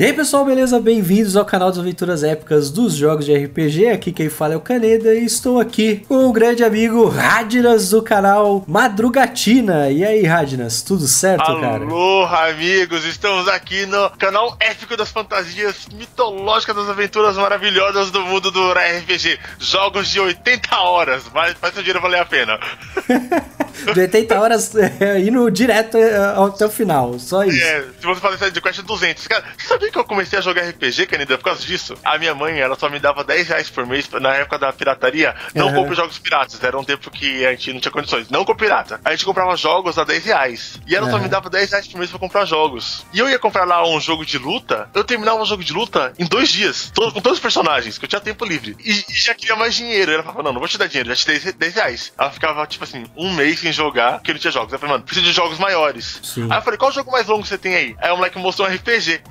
E aí pessoal, beleza? Bem-vindos ao canal das Aventuras Épicas dos Jogos de RPG. Aqui quem fala é o Caneda e estou aqui com o grande amigo Radnas do canal Madrugatina. E aí, Radnas, tudo certo, Alô, cara? Alô, amigos! Estamos aqui no canal épico das fantasias mitológicas das aventuras maravilhosas do mundo do RPG. Jogos de 80 horas, mas faz seu dinheiro valer a pena. de 80 horas é, indo direto é, até o final, só isso. É, se você fazer essa de quest 200. Cara, você sabia que eu comecei a jogar RPG, Canida, por causa disso? A minha mãe, ela só me dava 10 reais por mês na época da pirataria. Não Uhum. compre jogos piratas, era um tempo que a gente não tinha condições. Não compre pirata. A gente comprava jogos a 10 reais. E ela só Uhum. me dava 10 reais por mês pra comprar jogos. E eu ia comprar lá um jogo de luta, eu terminava o jogo de luta em dois dias, todo- com todos os personagens, que eu tinha tempo livre. E, e já queria mais dinheiro. Ela falava, não, não vou te dar dinheiro, já te dei 10 reais. Ela ficava, tipo assim, um mês sem jogar, porque não tinha jogos. Eu falei, mano, preciso de jogos maiores. Sim. Aí eu falei, qual jogo mais longo você tem aí? Aí o moleque mostrou um RPG.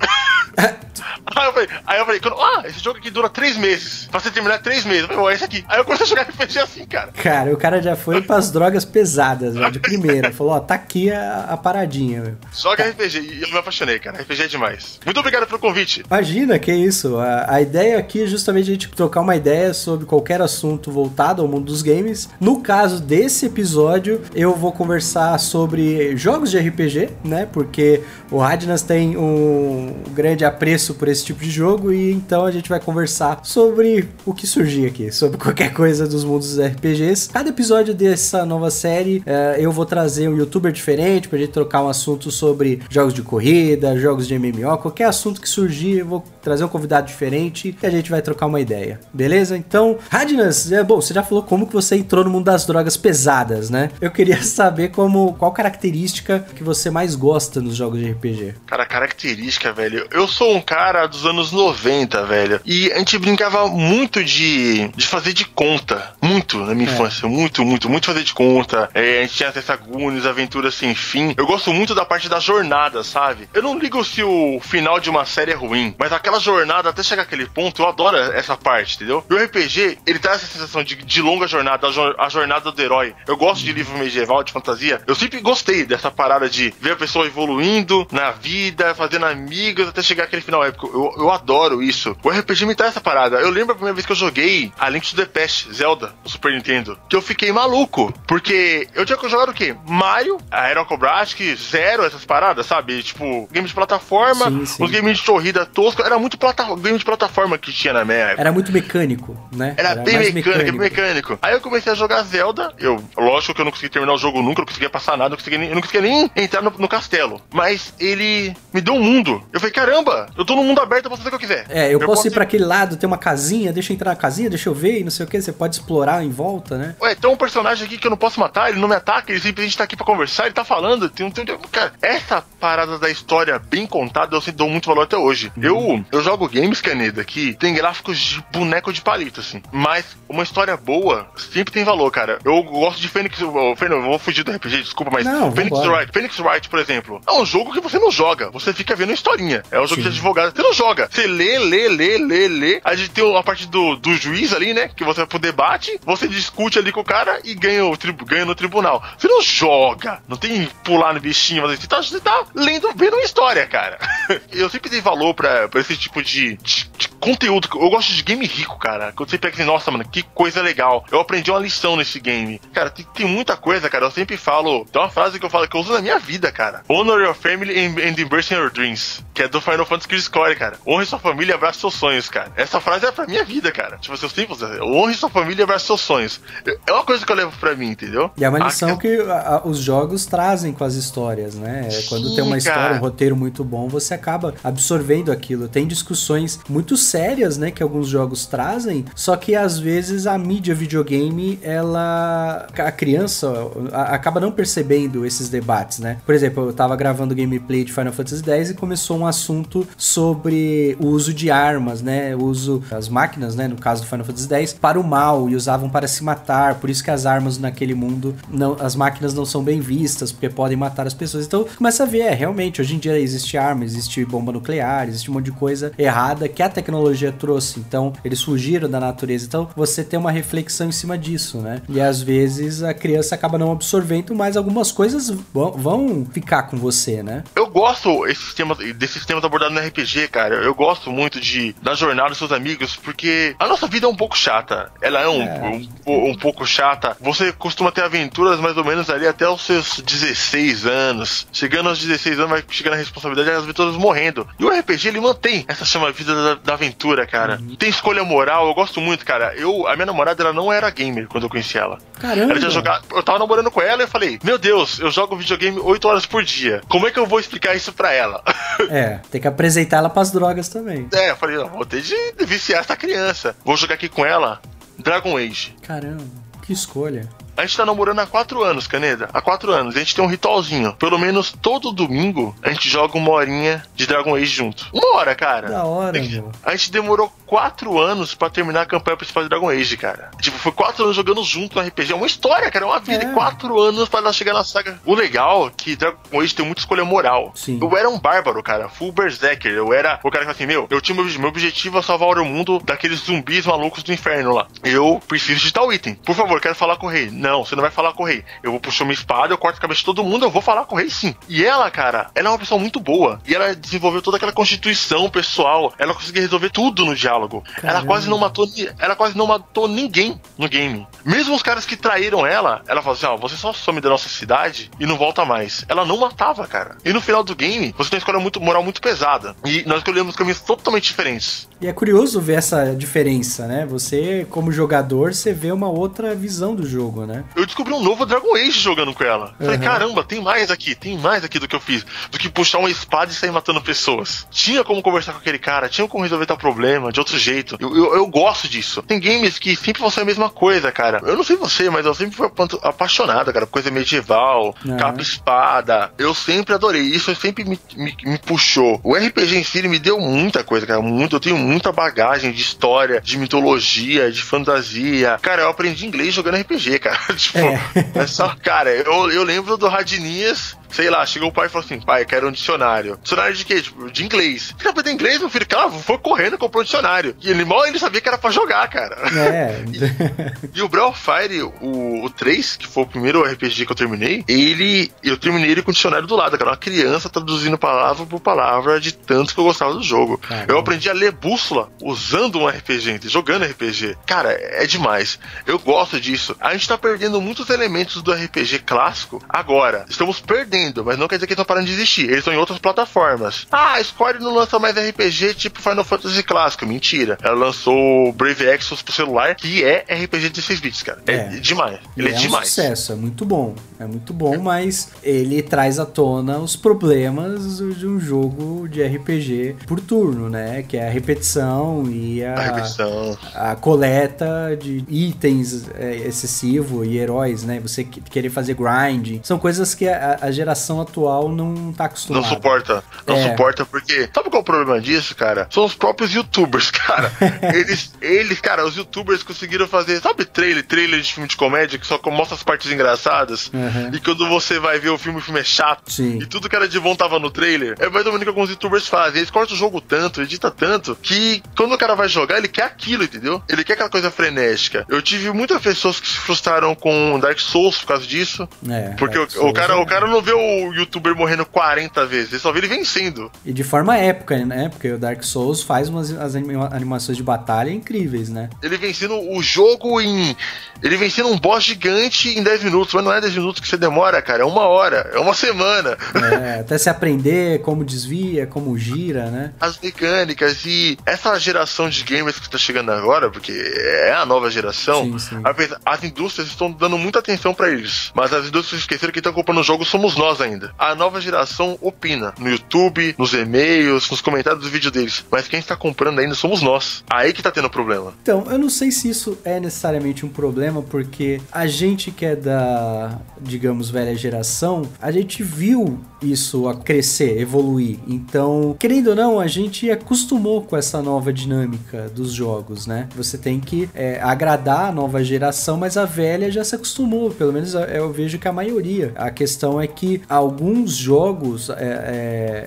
Aí eu falei, aí eu falei, ah, esse jogo aqui dura três meses. Pra você terminar três meses. Eu falei, ó, esse aqui. Aí eu comecei a jogar RPG assim, cara. Cara, o cara já foi pras drogas pesadas, já, de primeira. Falou, ó, tá aqui a, a paradinha, meu. Joga RPG. E eu me apaixonei, cara. RPG é demais. Muito obrigado pelo convite. Imagina, que isso. A, a ideia aqui é justamente a gente trocar uma ideia sobre qualquer assunto voltado ao mundo dos games. No caso desse episódio, eu vou conversar sobre jogos de RPG, né? Porque o Radnas tem um grande apreço por esse tipo de jogo e então a gente vai conversar sobre o que surgir aqui, sobre qualquer coisa dos mundos dos RPGs. Cada episódio dessa nova série, eh, eu vou trazer um youtuber diferente pra gente trocar um assunto sobre jogos de corrida, jogos de MMO, qualquer assunto que surgir, eu vou trazer um convidado diferente e a gente vai trocar uma ideia. Beleza? Então, Radnas, é bom, você já falou como que você entrou no mundo das drogas pesadas, né? Eu queria saber como qual característica que você mais gosta nos jogos de RPG. Cara, característica, velho. Eu sou um cara dos anos 90, velho. E a gente brincava muito de, de fazer de conta. Muito na minha É. infância. Muito, muito, muito fazer de conta. É, a gente tinha acesso a Goonies, aventuras sem fim. Eu gosto muito da parte da jornada, sabe? Eu não ligo se o final de uma série é ruim, mas aquela jornada até chegar àquele ponto, eu adoro essa parte, entendeu? E o RPG, ele traz essa sensação de, de longa jornada, a, jor- a jornada do herói. Eu gosto de livro medieval, de fantasia. Eu sempre gostei dessa parada de ver a pessoa evoluindo na vida, fazendo amigos até chegar àquele final épico. Eu, eu adoro isso. O RPG me traz essa parada. Eu lembro a primeira vez que eu joguei a Link to the Past, Zelda, no Super Nintendo, que eu fiquei maluco. Porque eu tinha jogado o quê? Mario, a Aero Cobras, Zero, essas paradas, sabe? Tipo, game de plataforma, Sim, sim. os games de corrida tosco. Era muito plata game de plataforma que tinha na minha época. Era muito mecânico, né? Era, bem mais mecânico, bem mecânico. Aí eu comecei a jogar Zelda. Eu, lógico que eu não consegui terminar o jogo nunca, não conseguia passar nada, não conseguia nem, eu não conseguia nem entrar no, no castelo. Mas ele me deu um mundo. Eu falei, caramba, eu tô no mundo aberto, eu posso fazer o que eu quiser. É, eu, posso, ir pra aquele lado, tem uma casinha, deixa eu entrar na casinha, deixa eu ver e não sei o que, você pode explorar em volta, né? Ué, tem um personagem aqui que eu não posso matar, ele não me ataca, ele simplesmente tá aqui pra conversar, ele tá falando. Tem um, tem cara, essa parada da história bem contada eu sempre dou muito valor até hoje. Eu, eu jogo games, Caneda, que tem gráficos de boneco de palito, assim. Mas uma história boa sempre tem valor, cara. Eu gosto de Phoenix. eu vou fugir do RPG, desculpa, mas. Não, Phoenix. Wright, Phoenix Wright, por exemplo, é um jogo que você não joga, você fica vendo a historinha. É um jogo de advogado, você não joga. Você lê, lê, lê, lê, lê. A gente tem a parte do, do juiz ali, né? Que você vai pro debate, você discute ali com o cara e ganha, o tribu, ganha no tribunal. Você não joga, não tem pular no bichinho, mas você tá, você tá lendo, vendo uma história, cara. Eu sempre dei valor pra, pra esse tipo de, de, de conteúdo. Eu gosto de game rico, cara. Quando você pega assim, nossa, mano, que coisa legal. Eu aprendi uma lição nesse game. Cara, tem, tem muita coisa, cara. Eu sempre falo. Tem uma frase que eu falo que eu uso na minha vida, cara. Honor your family and, and embrace your dreams. Que é do Final Fantasy Crisis Core, cara. Honre sua família abrace seus sonhos, cara. Essa frase é pra minha vida, cara. Tipo, seus simples. Honre sua família abrace seus sonhos. É uma coisa que eu levo pra mim, entendeu? E é uma Ah, lição que a- a- os jogos trazem com as histórias, né? É, Quando Sim, tem uma história, cara. um roteiro muito bom, você acaba absorvendo aquilo. Tem discussões muito sérias, né, que alguns jogos trazem, só que às vezes a mídia videogame, ela a criança acaba não percebendo esses debates, né? Por exemplo, eu tava gravando gameplay de Final Fantasy X e começou um assunto sobre o uso de armas, né? O uso das máquinas, né, no caso do Final Fantasy X, para o mal e usavam para se matar, por isso que as armas naquele mundo não, as máquinas não são bem vistas, porque podem matar as pessoas. Então, começa a ver, é, realmente, hoje em dia existe arma, existe bomba nuclear, existe um monte de coisa errada que a tecnologia tecnologia trouxe. Então, eles fugiram da natureza. Então, você tem uma reflexão em cima disso, né? E às vezes a criança acaba não absorvendo, mas algumas coisas vão, vão ficar com você, né? Eu gosto esses temas, desses temas abordados no RPG, cara. Eu gosto muito de da jornada dos seus amigos, porque a nossa vida é um pouco chata. Ela é um, é. um, um pouco chata. Você costuma ter aventuras mais ou menos ali até os seus 16 anos. Chegando aos 16 anos, vai chegando a responsabilidade e as aventuras morrendo. E o RPG, ele mantém essa chama-vida da, da, aventura, cara. Uhum. Tem escolha moral, eu gosto muito, cara. Eu, a minha namorada, ela não era gamer quando eu conheci ela. Caramba. Ela já jogava, eu tava namorando com ela e eu falei, meu Deus, eu jogo videogame 8 horas por dia. Como é que eu vou explicar isso pra ela? É, tem que apresentar ela pras drogas também. É, eu falei, vou ter de viciar essa criança. Vou jogar aqui com ela Dragon Age. Caramba, que escolha. A gente tá namorando há quatro anos, Caneda. Há quatro anos. A gente tem um ritualzinho. Pelo menos todo domingo a gente joga uma horinha de Dragon Age junto. Uma hora, cara. Da hora, a gente, a gente demorou quatro anos para terminar a campanha principal de Dragon Age, cara. Tipo, foi quatro anos jogando junto no RPG. É uma história, cara. É uma vida. É. Quatro anos para ela chegar na saga. O legal é que Dragon Age tem muita escolha moral. Sim. Eu era um bárbaro, cara. Full Berserker. Eu era o cara que assim, meu, eu tinha meu, meu objetivo é salvar o mundo daqueles zumbis malucos do inferno lá. Eu preciso de tal item. Por favor, quero falar com o rei. Não, você não vai falar com o rei. Eu vou puxar uma espada, eu corto a cabeça de todo mundo, eu vou falar com o rei sim. E ela, cara, ela é uma pessoa muito boa. E ela desenvolveu toda aquela constituição pessoal. Ela conseguia resolver tudo no diálogo. Caramba. Ela quase não matou, ela quase não matou ninguém no game. Mesmo os caras que traíram ela, ela falou assim: ó, oh, você só some da nossa cidade e não volta mais. Ela não matava, cara. E no final do game, você tem uma escolha muito, moral muito pesada. E nós escolhemos caminhos totalmente diferentes. E é curioso ver essa diferença, né? Você, como jogador, você vê uma outra visão do jogo, né? Eu descobri um novo Dragon Age jogando com ela. Falei, uhum. caramba, tem mais aqui, tem mais aqui do que eu fiz. Do que puxar uma espada e sair matando pessoas. Tinha como conversar com aquele cara, tinha como resolver tal problema de outro jeito. Eu, eu, eu gosto disso. Tem games que sempre vão ser a mesma coisa, cara. Eu não sei você, mas eu sempre fui apaixonado, cara, por coisa medieval, uhum. capa espada. Eu sempre adorei. Isso sempre me, me, me, puxou. O RPG em si me deu muita coisa, cara. Muito. Eu tenho muita bagagem de história, de mitologia, de fantasia. Cara, eu aprendi inglês jogando RPG, cara. tipo, é. é só, cara, eu, eu lembro do Radinias sei lá, chegou o pai e falou assim: pai, quero um dicionário. Dicionário de quê? Tipo, de inglês. Você aprender inglês, meu filho? Cara, foi correndo e comprou um dicionário. E ele mal ele sabia que era pra jogar, cara. É. e, e o Brawl Fire, o, o 3, que foi o primeiro RPG que eu terminei, ele. Eu terminei ele com o dicionário do lado, cara. Uma criança traduzindo palavra por palavra de tanto que eu gostava do jogo. Caramba. Eu aprendi a ler bússola usando um RPG, jogando RPG. Cara, é demais. Eu gosto disso. A gente tá perdendo muitos elementos do RPG clássico agora. Estamos perdendo mas não quer dizer que eles estão parando de existir. Eles estão em outras plataformas. Ah, a Square não lança mais RPG tipo Final Fantasy clássico. Mentira. Ela lançou Brave Exodus pro celular, que é RPG de 16 bits, cara. É, é demais. Ele é, é demais. Um sucesso, é muito bom. É muito bom, mas ele traz à tona os problemas de um jogo de RPG por turno, né? Que é a repetição e a, a, repetição. a coleta de itens é, excessivo e heróis, né? Você querer fazer grind. São coisas que a, a geração geração atual não tá acostumada. Não suporta. Não é. suporta porque. Sabe qual é o problema disso, cara? São os próprios youtubers, cara. eles, eles, cara, os youtubers conseguiram fazer, sabe, trailer, trailer de filme de comédia que só mostra as partes engraçadas? Uhum. E quando você vai ver o filme, o filme é chato. Sim. E tudo que era de bom tava no trailer. É mais ou menos o que alguns youtubers fazem. Eles cortam o jogo tanto, edita tanto, que quando o cara vai jogar, ele quer aquilo, entendeu? Ele quer aquela coisa frenética. Eu tive muitas pessoas que se frustraram com Dark Souls por causa disso. É, porque o, o, cara, é o cara não vê o youtuber morrendo 40 vezes, ele só vê ele vencendo. E de forma épica, né? Porque o Dark Souls faz umas as animações de batalha incríveis, né? Ele vencendo o jogo em. Ele vencendo um boss gigante em 10 minutos, mas não é 10 minutos que você demora, cara, é uma hora, é uma semana. É, até se aprender como desvia, como gira, né? As mecânicas e essa geração de gamers que está chegando agora, porque é a nova geração, sim, sim. as indústrias estão dando muita atenção para eles, mas as indústrias esqueceram que estão comprando o jogo somos nós ainda. A nova geração opina no YouTube, nos e-mails, nos comentários dos vídeos deles. Mas quem está comprando ainda somos nós. Aí que tá tendo problema. Então, eu não sei se isso é necessariamente um problema, porque a gente que é da, digamos, velha geração, a gente viu isso a crescer, evoluir. Então, querendo ou não, a gente acostumou com essa nova dinâmica dos jogos, né? Você tem que é, agradar a nova geração, mas a velha já se acostumou, pelo menos eu vejo que a maioria. A questão é que alguns jogos é,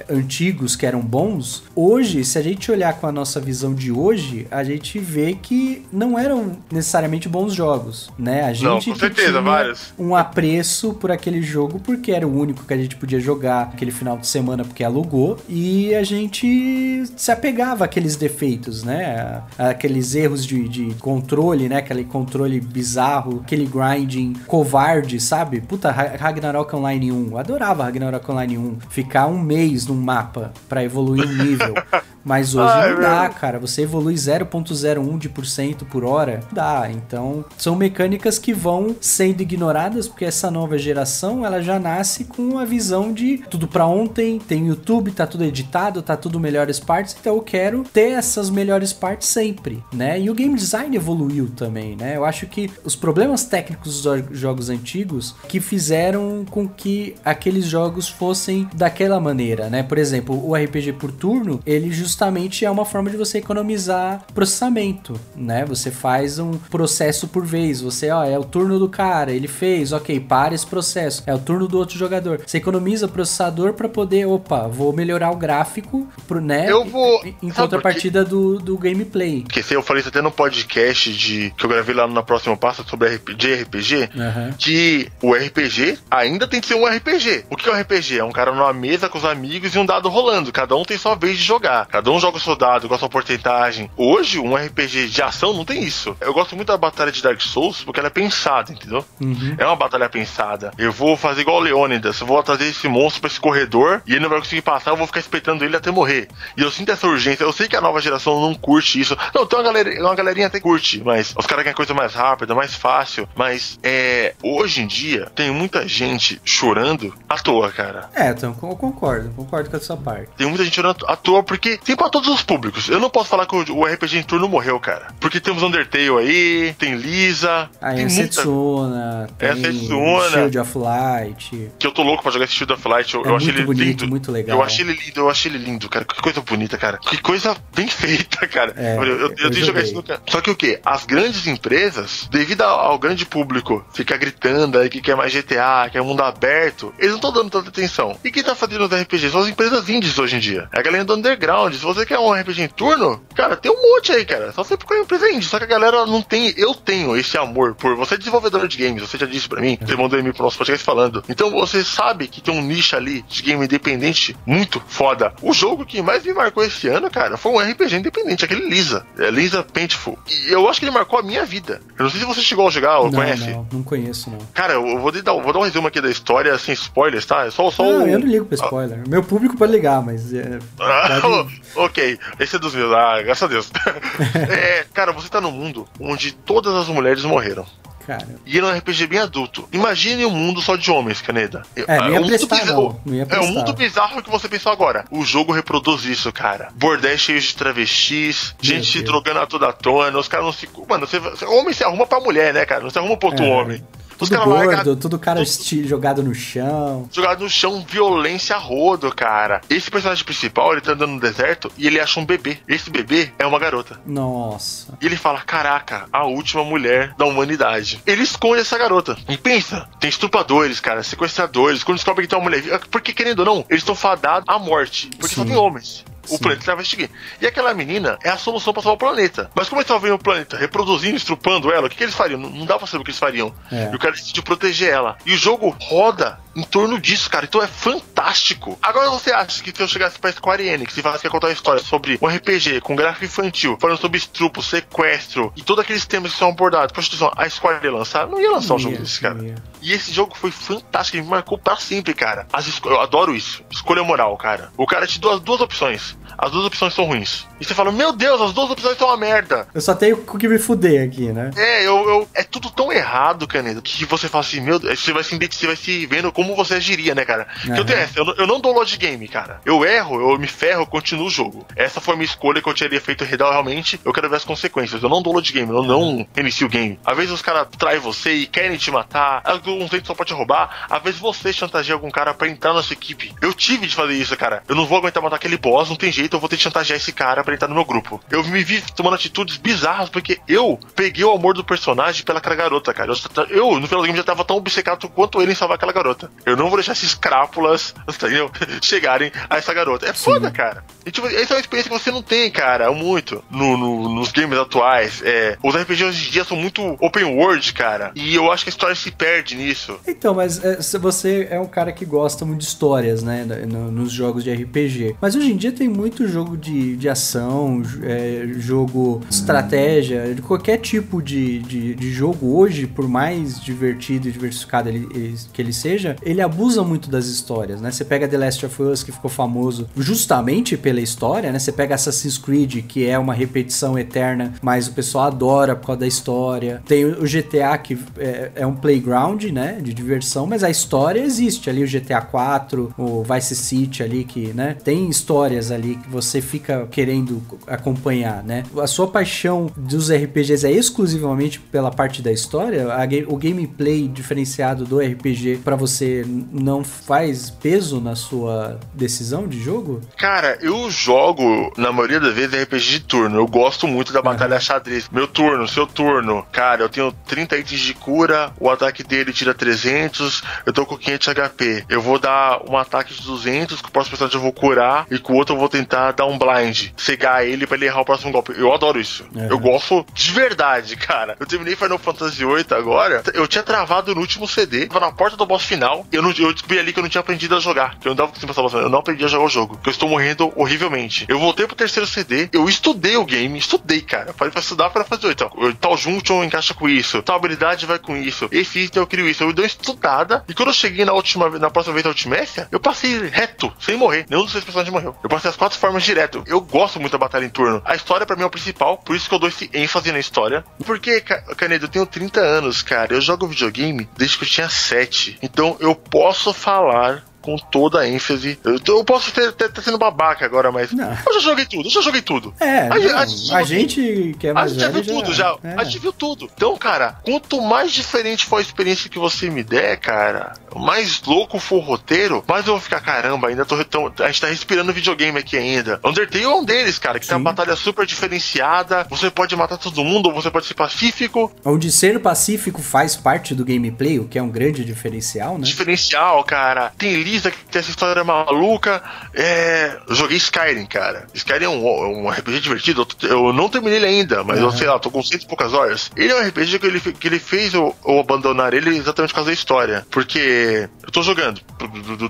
é, antigos que eram bons, hoje, se a gente olhar com a nossa visão de hoje, a gente vê que não eram necessariamente bons jogos, né? A gente não, com certeza, vários. um apreço por aquele jogo porque era o único que a gente podia jogar aquele final de semana porque alugou e a gente se apegava àqueles defeitos, né? Aqueles erros de, de controle, né? Aquele controle bizarro, aquele grinding covarde, sabe? Puta, Ragnarok Online 1. adorava Ragnarok Online 1. Ficar um mês num mapa para evoluir um nível. Mas hoje ah, não dá, cara. Você evolui 0.01% por hora, dá. Então, são mecânicas que vão sendo ignoradas porque essa nova geração, ela já nasce com a visão de tudo para ontem, tem YouTube, tá tudo editado, tá tudo melhores partes, então eu quero ter essas melhores partes sempre, né? E o game design evoluiu também, né? Eu acho que os problemas técnicos dos jogos antigos que fizeram com que aqueles jogos fossem daquela maneira, né? Por exemplo, o RPG por turno, ele justamente é uma forma de você economizar processamento, né? Você faz um processo por vez. Você, ó, é o turno do cara, ele fez, ok, para esse processo. É o turno do outro jogador. Você economiza processador para poder, opa, vou melhorar o gráfico, pro, né? Eu vou. Em contrapartida do, do gameplay. Porque se eu falei isso até no podcast de que eu gravei lá na próxima pasta sobre RPG, RPG uhum. que o RPG ainda tem que ser um RPG. O que é um RPG? É um cara numa mesa com os amigos e um dado rolando. Cada um tem sua vez de jogar. Cada um joga o soldado com a sua porcentagem. Hoje, um RPG de ação não tem isso. Eu gosto muito da batalha de Dark Souls porque ela é pensada, entendeu? Uhum. É uma batalha pensada. Eu vou fazer igual o Leônidas, eu vou trazer esse monstro pra esse corredor e ele não vai conseguir passar, eu vou ficar esperando ele até morrer. E eu sinto essa urgência. Eu sei que a nova geração não curte isso. Não, tem uma, galera, uma galerinha até curte, mas os caras querem coisa mais rápida, mais fácil. Mas é. Hoje em dia, tem muita gente chorando à toa, cara. É, então eu concordo, concordo com essa parte. Tem muita gente chorando à toa porque tem pra todos os públicos. Eu não posso falar que o RPG em turno morreu, cara. Porque temos Undertale aí, tem Lisa. Aí tem é muita... Setsuna, é Setsuna. Shield of Light. Que eu tô louco pra jogar esse Shield of Light. Eu, é eu achei ele bonito, lindo. muito legal. Eu achei ele lindo, eu achei ele lindo, cara. Que coisa bonita, cara. Que coisa bem feita, cara. É, eu, eu, eu, tenho que jogar isso no Só que o quê? As grandes empresas, devido ao, ao grande público ficar gritando aí que quer mais GTA, que é mundo aberto, eles não estão dando tanta atenção. E quem tá fazendo os RPGs? São as empresas indies hoje em dia. É a galera do underground. Se você quer um RPG em turno, cara, tem um monte aí, cara. Só você procurar empresa indie. Só que a galera não tem. Eu tenho esse amor por você, é desenvolvedor de games. Você já disse pra mim, você mandou e-mail pro nosso podcast falando. Então você sabe que tem um nicho ali de game independente muito foda. O jogo que mais me marcou esse ano, cara, foi um RPG independente, aquele Lisa. É Lisa Painful. E eu acho que ele marcou a minha vida. Eu não sei se você chegou a jogar ou não, conhece. Não, não conheço, não. Cara, eu vou dar, vou dar um resumo aqui da história, sem spoilers, tá? É só, só não, o... eu não ligo pra spoiler. Ah. Meu público pode ligar, mas. É, pode... ok, esse é dos meus. Ah, graças a Deus. é, cara, você tá num mundo onde todas as mulheres morreram. Cara. E ele é um RPG bem adulto. Imagine um mundo só de homens, Caneda. É, é um prestar, bizarro. É um mundo bizarro que você pensou agora. O jogo reproduz isso, cara. Bordéis cheios de travestis, Meu gente Deus. se drogando a toda tona, os caras não se. Mano, você, homem se arruma pra mulher, né, cara? Não se arruma pro outro é. homem. Tudo gordo, larga... tudo cara tudo... jogado no chão. Jogado no chão, violência a rodo, cara. Esse personagem principal, ele tá andando no deserto e ele acha um bebê. Esse bebê é uma garota. Nossa. E ele fala: Caraca, a última mulher da humanidade. Ele esconde essa garota. E pensa, tem estupradores, cara, sequestradores. Quando descobre que tem uma mulher. Porque, querendo ou não, eles estão fadados à morte. Porque Sim. só tem homens. O Sim. planeta vai extinguir. E aquela menina é a solução para salvar o planeta. Mas como eles estavam vendo o planeta reproduzindo, estrupando ela, o que, que eles fariam? Não, não dá pra saber o que eles fariam. É. E o cara decidiu proteger ela. E o jogo roda em torno disso, cara. Então é fantástico. Agora você acha que se eu chegasse pra Square Enix e falasse que ia contar uma história sobre um RPG com gráfico infantil, falando sobre estupro, sequestro e todos aqueles temas que são abordados, prostituição, a Square ia lançar? Não ia lançar um jogo desse, cara. E esse jogo foi fantástico, ele me marcou pra sempre, cara. As eu adoro isso. Escolha moral, cara. O cara te deu as duas opções. As duas opções são ruins. E você fala, meu Deus, as duas opções são uma merda. Eu só tenho o que me fuder aqui, né? É, eu, eu, é tudo tão errado, Caneda, que você fala assim, meu Deus, você vai se, você vai se vendo como você agiria, né, cara? Uhum. Eu, tenho essa, eu, eu, não dou load game, cara. Eu erro, eu me ferro, eu continuo o jogo. Essa foi a minha escolha que eu teria feito realmente. Eu quero ver as consequências. Eu não dou load game, eu não inicio o game. Às vezes os caras traem você e querem te matar, alguns tempo só pode roubar. Às vezes você chantageia algum cara pra entrar na sua equipe. Eu tive de fazer isso, cara. Eu não vou aguentar matar aquele boss, não tem jeito, eu vou ter que chantagear esse cara pra entrar no meu grupo. Eu me vi tomando atitudes bizarras porque eu peguei o amor do personagem pela aquela garota, cara. Eu, eu no final do game já tava tão obcecado quanto ele em salvar aquela garota. Eu não vou deixar esses crápulas, entendeu? chegarem a essa garota. É Sim. foda, cara. E, tipo, essa é uma experiência que você não tem, cara, muito no, no, nos games atuais. É, os RPGs hoje em dia são muito open world, cara. E eu acho que a história se perde nisso. Então, mas é, você é um cara que gosta muito de histórias, né? No, nos jogos de RPG. Mas hoje em dia tem muito jogo de, de ação, é, jogo estratégia, de qualquer tipo de, de, de, jogo hoje, por mais divertido e diversificado ele, ele, que ele seja, ele abusa muito das histórias, né? Você pega The Last of Us, que ficou famoso justamente pela história, né? Você pega Assassin's Creed, que é uma repetição eterna, mas o pessoal adora por causa da história. Tem o GTA, que é, é um playground, né? De diversão, mas a história existe ali, o GTA 4, o Vice City ali, que, né? Tem histórias ali que você fica querendo acompanhar, né? A sua paixão dos RPGs é exclusivamente pela parte da história? A, o gameplay diferenciado do RPG para você não faz peso na sua decisão de jogo? Cara, eu jogo, na maioria das vezes, RPG de turno. Eu gosto muito da batalha uhum. xadrez. Meu turno, seu turno. Cara, eu tenho 30 itens de cura, o ataque dele tira 300, eu tô com 500 HP. Eu vou dar um ataque de 200, com o próximo personagem eu vou curar, e com o outro eu vou tentar dar um blind, cegar ele pra ele errar o próximo golpe. Eu adoro isso. Uhum. Eu gosto de verdade, cara. Eu terminei Final Fantasy VIII agora, eu tinha travado no último CD, tava na porta do boss final, eu, não, eu descobri ali que eu não tinha aprendido a jogar, que eu não dava conseguindo passar eu não aprendi a jogar o jogo, que eu estou morrendo horrivelmente. Eu voltei pro terceiro CD, eu estudei o game, estudei, cara. Falei pra estudar para fazer então, tal junction encaixa com isso, tal habilidade vai com isso, esse item eu isso. Eu dei uma estudada, e quando eu cheguei na última na próxima vez da Ultimécia, eu passei reto, sem morrer. Nenhum dos seis personagens morreu. Eu passei as quatro formas direto. Eu gosto muito da batalha em turno. A história para mim é o principal, por isso que eu dou esse ênfase na história. Porque, Canedo, eu tenho 30 anos, cara. Eu jogo videogame desde que eu tinha 7. Então eu posso falar com toda a ênfase. Eu, eu posso ter, sendo babaca agora, mas não. eu já joguei tudo, eu já joguei tudo. É, a, não, a, a, a gente que é mais A gente já viu tudo, já. É. A gente viu tudo. Então, cara, quanto mais diferente for a experiência que você me der, cara, mais louco for o roteiro, mais eu vou ficar, caramba, ainda tô, tão, a gente tá respirando videogame aqui ainda. Undertale é um deles, cara, que Sim. tem uma batalha super diferenciada, você pode matar todo mundo, ou você pode ser pacífico. Onde ser pacífico faz parte do gameplay, o que é um grande diferencial, né? Diferencial, cara. Tem Que tem essa história maluca. É... Eu joguei Skyrim, cara. Skyrim é um, um RPG divertido. Eu não terminei ele ainda, mas uhum. eu sei lá, tô com cento e poucas horas. Ele é um RPG que ele, que ele fez eu, eu abandonar ele exatamente por causa da história. Porque eu tô jogando,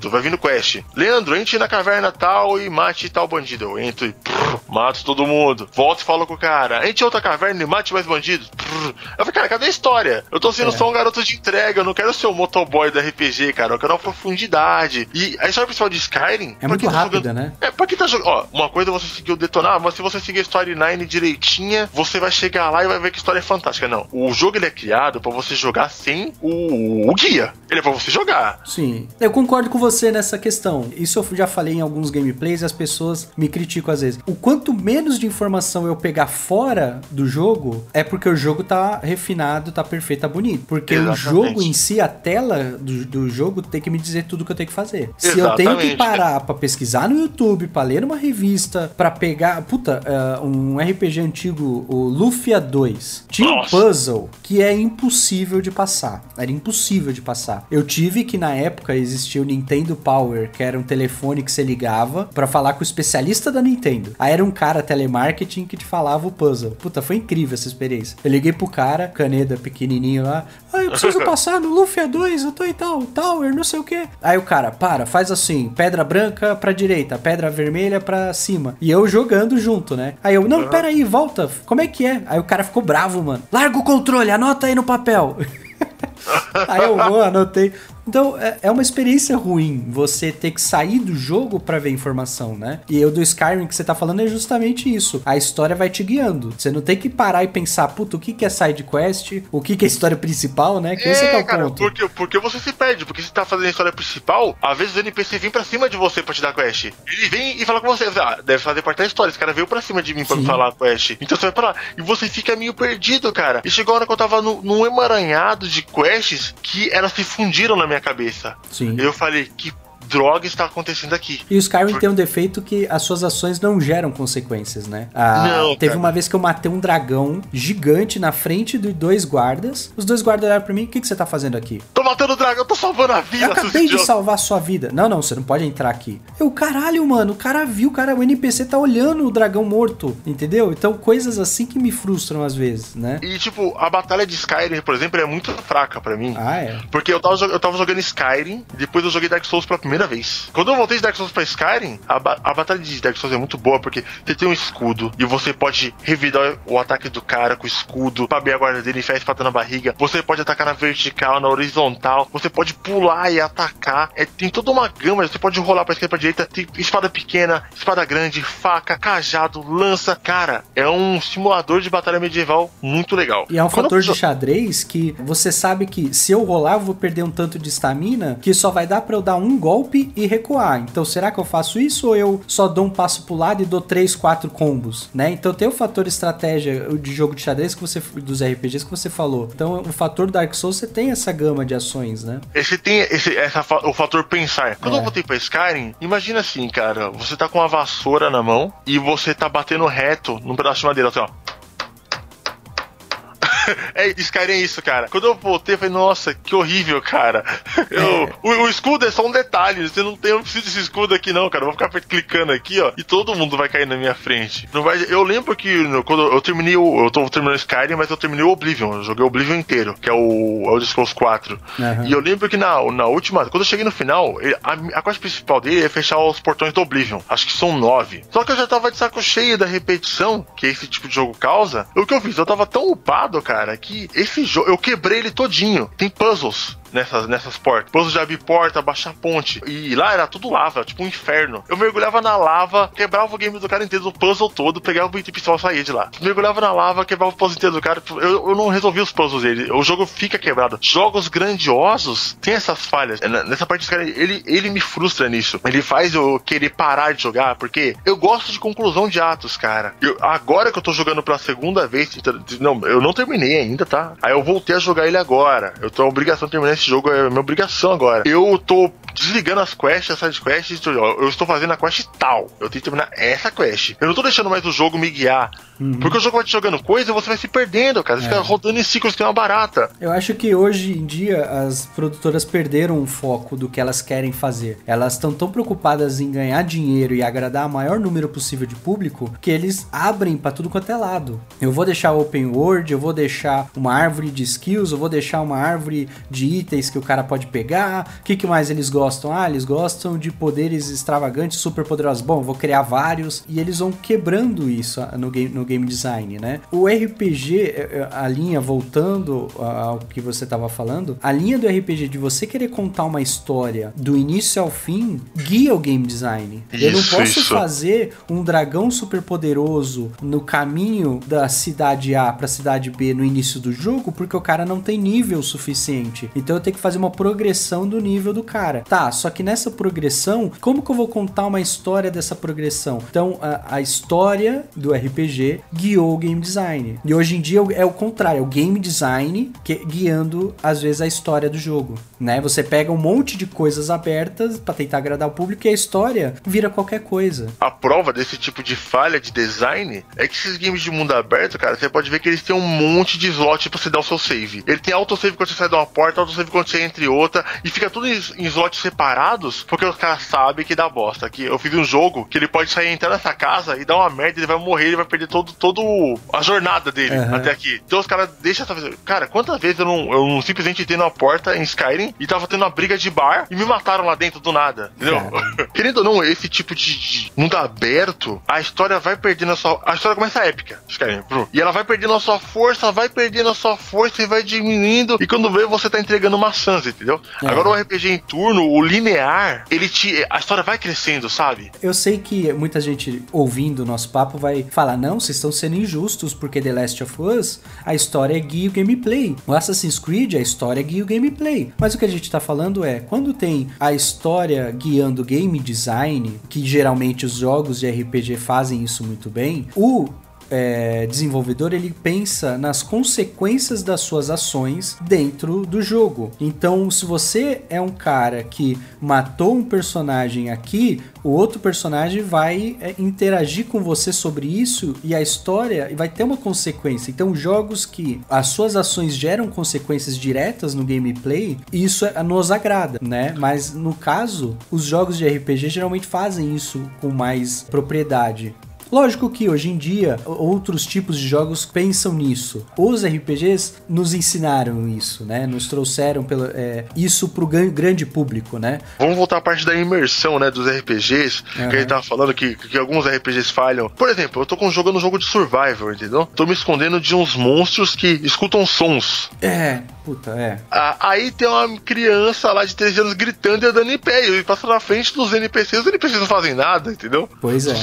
vai vindo quest. Leandro, entre na caverna tal e mate tal bandido. Eu entro e prrr, mato todo mundo. Volto e falo com o cara. Entre outra caverna e mate mais bandidos. Prrr. Eu falei, cara, cadê a história? Eu tô sendo é. só um garoto de entrega. Eu não quero ser o motoboy do RPG, cara. Eu quero uma profundidade verdade. E a história principal de Skyrim. É muito tá rápida, jogando... né? É, pra quem tá jogando. Ó, uma coisa você seguir o detonar, mas se você seguir a storyline direitinha, você vai chegar lá e vai ver que a história é fantástica. Não. O jogo ele é criado para você jogar sem o... o, guia. Ele é pra você jogar. Sim. Eu concordo com você nessa questão. Isso eu já falei em alguns gameplays e as pessoas me criticam às vezes. O quanto menos de informação eu pegar fora do jogo, é porque o jogo tá refinado, tá perfeito, tá bonito. Porque Exatamente. o jogo em si, a tela do, do jogo, tem que me dizer tudo que eu tenho que fazer. Exatamente. Se eu tenho que parar para pesquisar no YouTube, para ler uma revista, para pegar, puta, uh, um RPG antigo, o Lufia 2, tinha Nossa. um puzzle que é impossível de passar. Era impossível de passar. Eu tive que na época existia o Nintendo Power, que era um telefone que você ligava para falar com o especialista da Nintendo. Aí era um cara telemarketing que te falava o puzzle. Puta, foi incrível essa experiência. Eu liguei pro cara, caneda pequenininho lá. Ah, eu preciso passar no Lufia 2, eu tô em tal, Tower, não sei o que. Aí o cara, para, faz assim, pedra branca pra direita, pedra vermelha pra cima. E eu jogando junto, né? Aí eu, não, pera aí, volta, como é que é? Aí o cara ficou bravo, mano. Larga o controle, anota aí no papel. aí eu vou, anotei. Então é, é uma experiência ruim você ter que sair do jogo para ver informação, né? E o do Skyrim que você tá falando é justamente isso. A história vai te guiando. Você não tem que parar e pensar, puta, o que, que é side quest? O que, que é história principal, né? Que é, esse é, é o cara, ponto. Porque, porque você se perde, porque você tá fazendo a história principal, às vezes o NPC vem pra cima de você pra te dar quest. Ele vem e fala com você, ah, deve fazer parte da história. Esse cara veio pra cima de mim pra me falar quest. Então você vai pra lá. E você fica meio perdido, cara. E chegou a hora que eu tava no, num emaranhado de quests que elas se fundiram na minha cabeça. Sim. Eu falei, que droga está acontecendo aqui. E o Skyrim Por... tem um defeito que as suas ações não geram consequências, né? Ah, não, teve cara. uma vez que eu matei um dragão gigante na frente de dois guardas. Os dois guardas olharam pra mim, o que, que você tá fazendo aqui? Tô matando o dragão, tô salvando a vida, Eu acabei de salvar a sua vida. Não, não, você não pode entrar aqui. Eu, caralho, mano, o cara viu, cara, o NPC tá olhando o dragão morto, entendeu? Então, coisas assim que me frustram às vezes, né? E, tipo, a batalha de Skyrim, por exemplo, é muito fraca para mim. Ah, é? Porque eu tava, eu tava jogando Skyrim, depois eu joguei Dark Souls pela primeira vez. Quando eu voltei de Dark Souls pra Skyrim, a, ba a batalha de Dark Souls é muito boa, porque você tem um escudo e você pode revidar o ataque do cara com o escudo, pra abrir a guarda dele e enfiar a espada na barriga. Você pode atacar na vertical, na horizontal. Você pode pular e atacar. É, tem toda uma gama. Você pode rolar pra esquerda pra direita. Tem espada pequena, espada grande, faca, cajado, lança. Cara, é um simulador de batalha medieval muito legal. E é um Quando fator eu... de xadrez que você sabe que se eu rolar, eu vou perder um tanto de estamina que só vai dar para eu dar um golpe e recuar. Então, será que eu faço isso ou eu só dou um passo pro lado e dou três, quatro combos, né? Então, tem o fator estratégia de jogo de xadrez que você dos RPGs que você falou. Então, o fator Dark Souls você tem essa gama de ações, né? Esse tem esse essa, o fator pensar. Quando é. eu voltei para Skyrim, imagina assim, cara, você tá com uma vassoura na mão e você tá batendo reto num pedaço de madeira, assim, ó é, Skyrim é isso, cara. Quando eu voltei, eu falei, nossa, que horrível, cara. Eu, é. o, o, escudo é só um detalhe. Você não tem, eu não preciso desse escudo aqui, não, cara. Eu vou ficar clicando aqui, ó, e todo mundo vai cair na minha frente. Não vai, eu lembro que quando eu terminei o. Eu tô terminando Skyrim, mas eu terminei o Oblivion. Eu joguei o Oblivion inteiro, que é o Elder Scrolls 4. Uhum. E eu lembro que na, na última, quando eu cheguei no final, a, a quest principal dele é fechar os portões do Oblivion. Acho que são nove. Só que eu já tava de saco cheio da repetição que esse tipo de jogo causa. O que eu fiz? Eu tava tão upado, cara cara, que esse jogo eu quebrei ele todinho. Tem puzzles nessas, nessas portas. Puzzles de abrir porta, baixar ponte. E lá era tudo lava, tipo um inferno. Eu mergulhava na lava, quebrava o game do cara inteiro, o puzzle todo, pegava o item principal e saía de lá. Mergulhava na lava, quebrava o puzzle inteiro do cara. Eu, eu não resolvi os puzzles dele. O jogo fica quebrado. Jogos grandiosos tem essas falhas. É, nessa parte, cara, ele, ele me frustra nisso. Ele faz eu querer parar de jogar, porque eu gosto de conclusão de atos, cara. Eu, agora que eu tô jogando pela segunda vez, não, eu não terminei ainda, tá? Aí eu voltei a jogar ele agora. Eu tô a obrigação de terminar esse esse jogo é minha obrigação agora. Eu tô desligando as quests, as side quests, eu estou fazendo a quest tal. Eu tenho que terminar essa quest. Eu não tô deixando mais o jogo me guiar. Uhum. Porque o jogo vai te jogando coisa e você vai se perdendo, cara. Você é. fica rodando em ciclos que é uma barata. Eu acho que hoje em dia as produtoras perderam o foco do que elas querem fazer. Elas estão tão preocupadas em ganhar dinheiro e agradar o maior número possível de público que eles abrem para tudo quanto é lado. Eu vou deixar open world, eu vou deixar uma árvore de skills, eu vou deixar uma árvore de itens que o cara pode pegar. O que, que mais eles gostam? Ah, eles gostam de poderes extravagantes, super poderosos. Bom, vou criar vários. E eles vão quebrando isso no game, no game design, né? O RPG, é, é, a linha, voltando ao que você estava falando, a linha do RPG de você querer contar uma história do início ao fim, guia o game design. Isso, Eu não posso isso. fazer um dragão super poderoso no caminho da cidade A para a cidade B no início do jogo, porque o cara não tem nível suficiente. Então eu tenho que fazer uma progressão do nível do cara. Tá, só que nessa progressão, como que eu vou contar uma história dessa progressão? Então a, a história do RPG guiou o game design. E hoje em dia é o contrário, é o game design que, guiando às vezes a história do jogo, né? Você pega um monte de coisas abertas para tentar agradar o público e a história vira qualquer coisa. A prova desse tipo de falha de design é que esses games de mundo aberto, cara, você pode ver que eles têm um monte de slot para você dar o seu save. Ele tem autosave quando você sai de uma porta, autosave quando você entra em outra e fica tudo em slots separados, porque os caras sabem que dá bosta. Que eu fiz um jogo que ele pode sair entrar nessa casa e dar uma merda, ele vai morrer, ele vai perder todo, todo a jornada dele uhum. até aqui. Então os caras deixam essa Cara, quantas vezes eu não, eu não simplesmente entrei numa porta em Skyrim e tava tendo uma briga de bar e me mataram lá dentro do nada. Entendeu? Querendo ou não, esse tipo de, de mundo aberto, a história vai perdendo a sua. A história começa épica, Skyrim, E ela vai perdendo a sua força, vai perdendo a sua força e vai diminuindo. E quando vê, você tá entregando maçãs, entendeu? É. Agora o RPG em turno, o linear, ele te. A história vai crescendo, sabe? Eu sei que muita gente ouvindo o nosso papo vai falar: não, vocês estão sendo injustos, porque The Last of Us, a história guia o gameplay. O Assassin's Creed, a história guia o gameplay. Mas o que a gente tá falando é, quando tem a história guiando o game design, que geralmente os jogos de RPG fazem isso muito bem, o é, desenvolvedor ele pensa nas consequências das suas ações dentro do jogo. Então, se você é um cara que matou um personagem aqui, o outro personagem vai é, interagir com você sobre isso e a história vai ter uma consequência. Então, jogos que as suas ações geram consequências diretas no gameplay, isso é, nos agrada, né? Mas no caso, os jogos de RPG geralmente fazem isso com mais propriedade. Lógico que hoje em dia outros tipos de jogos pensam nisso. Os RPGs nos ensinaram isso, né? Nos trouxeram pelo, é, isso pro grande público, né? Vamos voltar à parte da imersão, né? Dos RPGs, uhum. que a gente tava falando que, que alguns RPGs falham. Por exemplo, eu tô jogando um jogo de survival, entendeu? Tô me escondendo de uns monstros que escutam sons. É, puta, é. Ah, aí tem uma criança lá de 13 anos gritando e andando em pé. E passa na frente dos NPCs, os NPCs não fazem nada, entendeu? Pois é.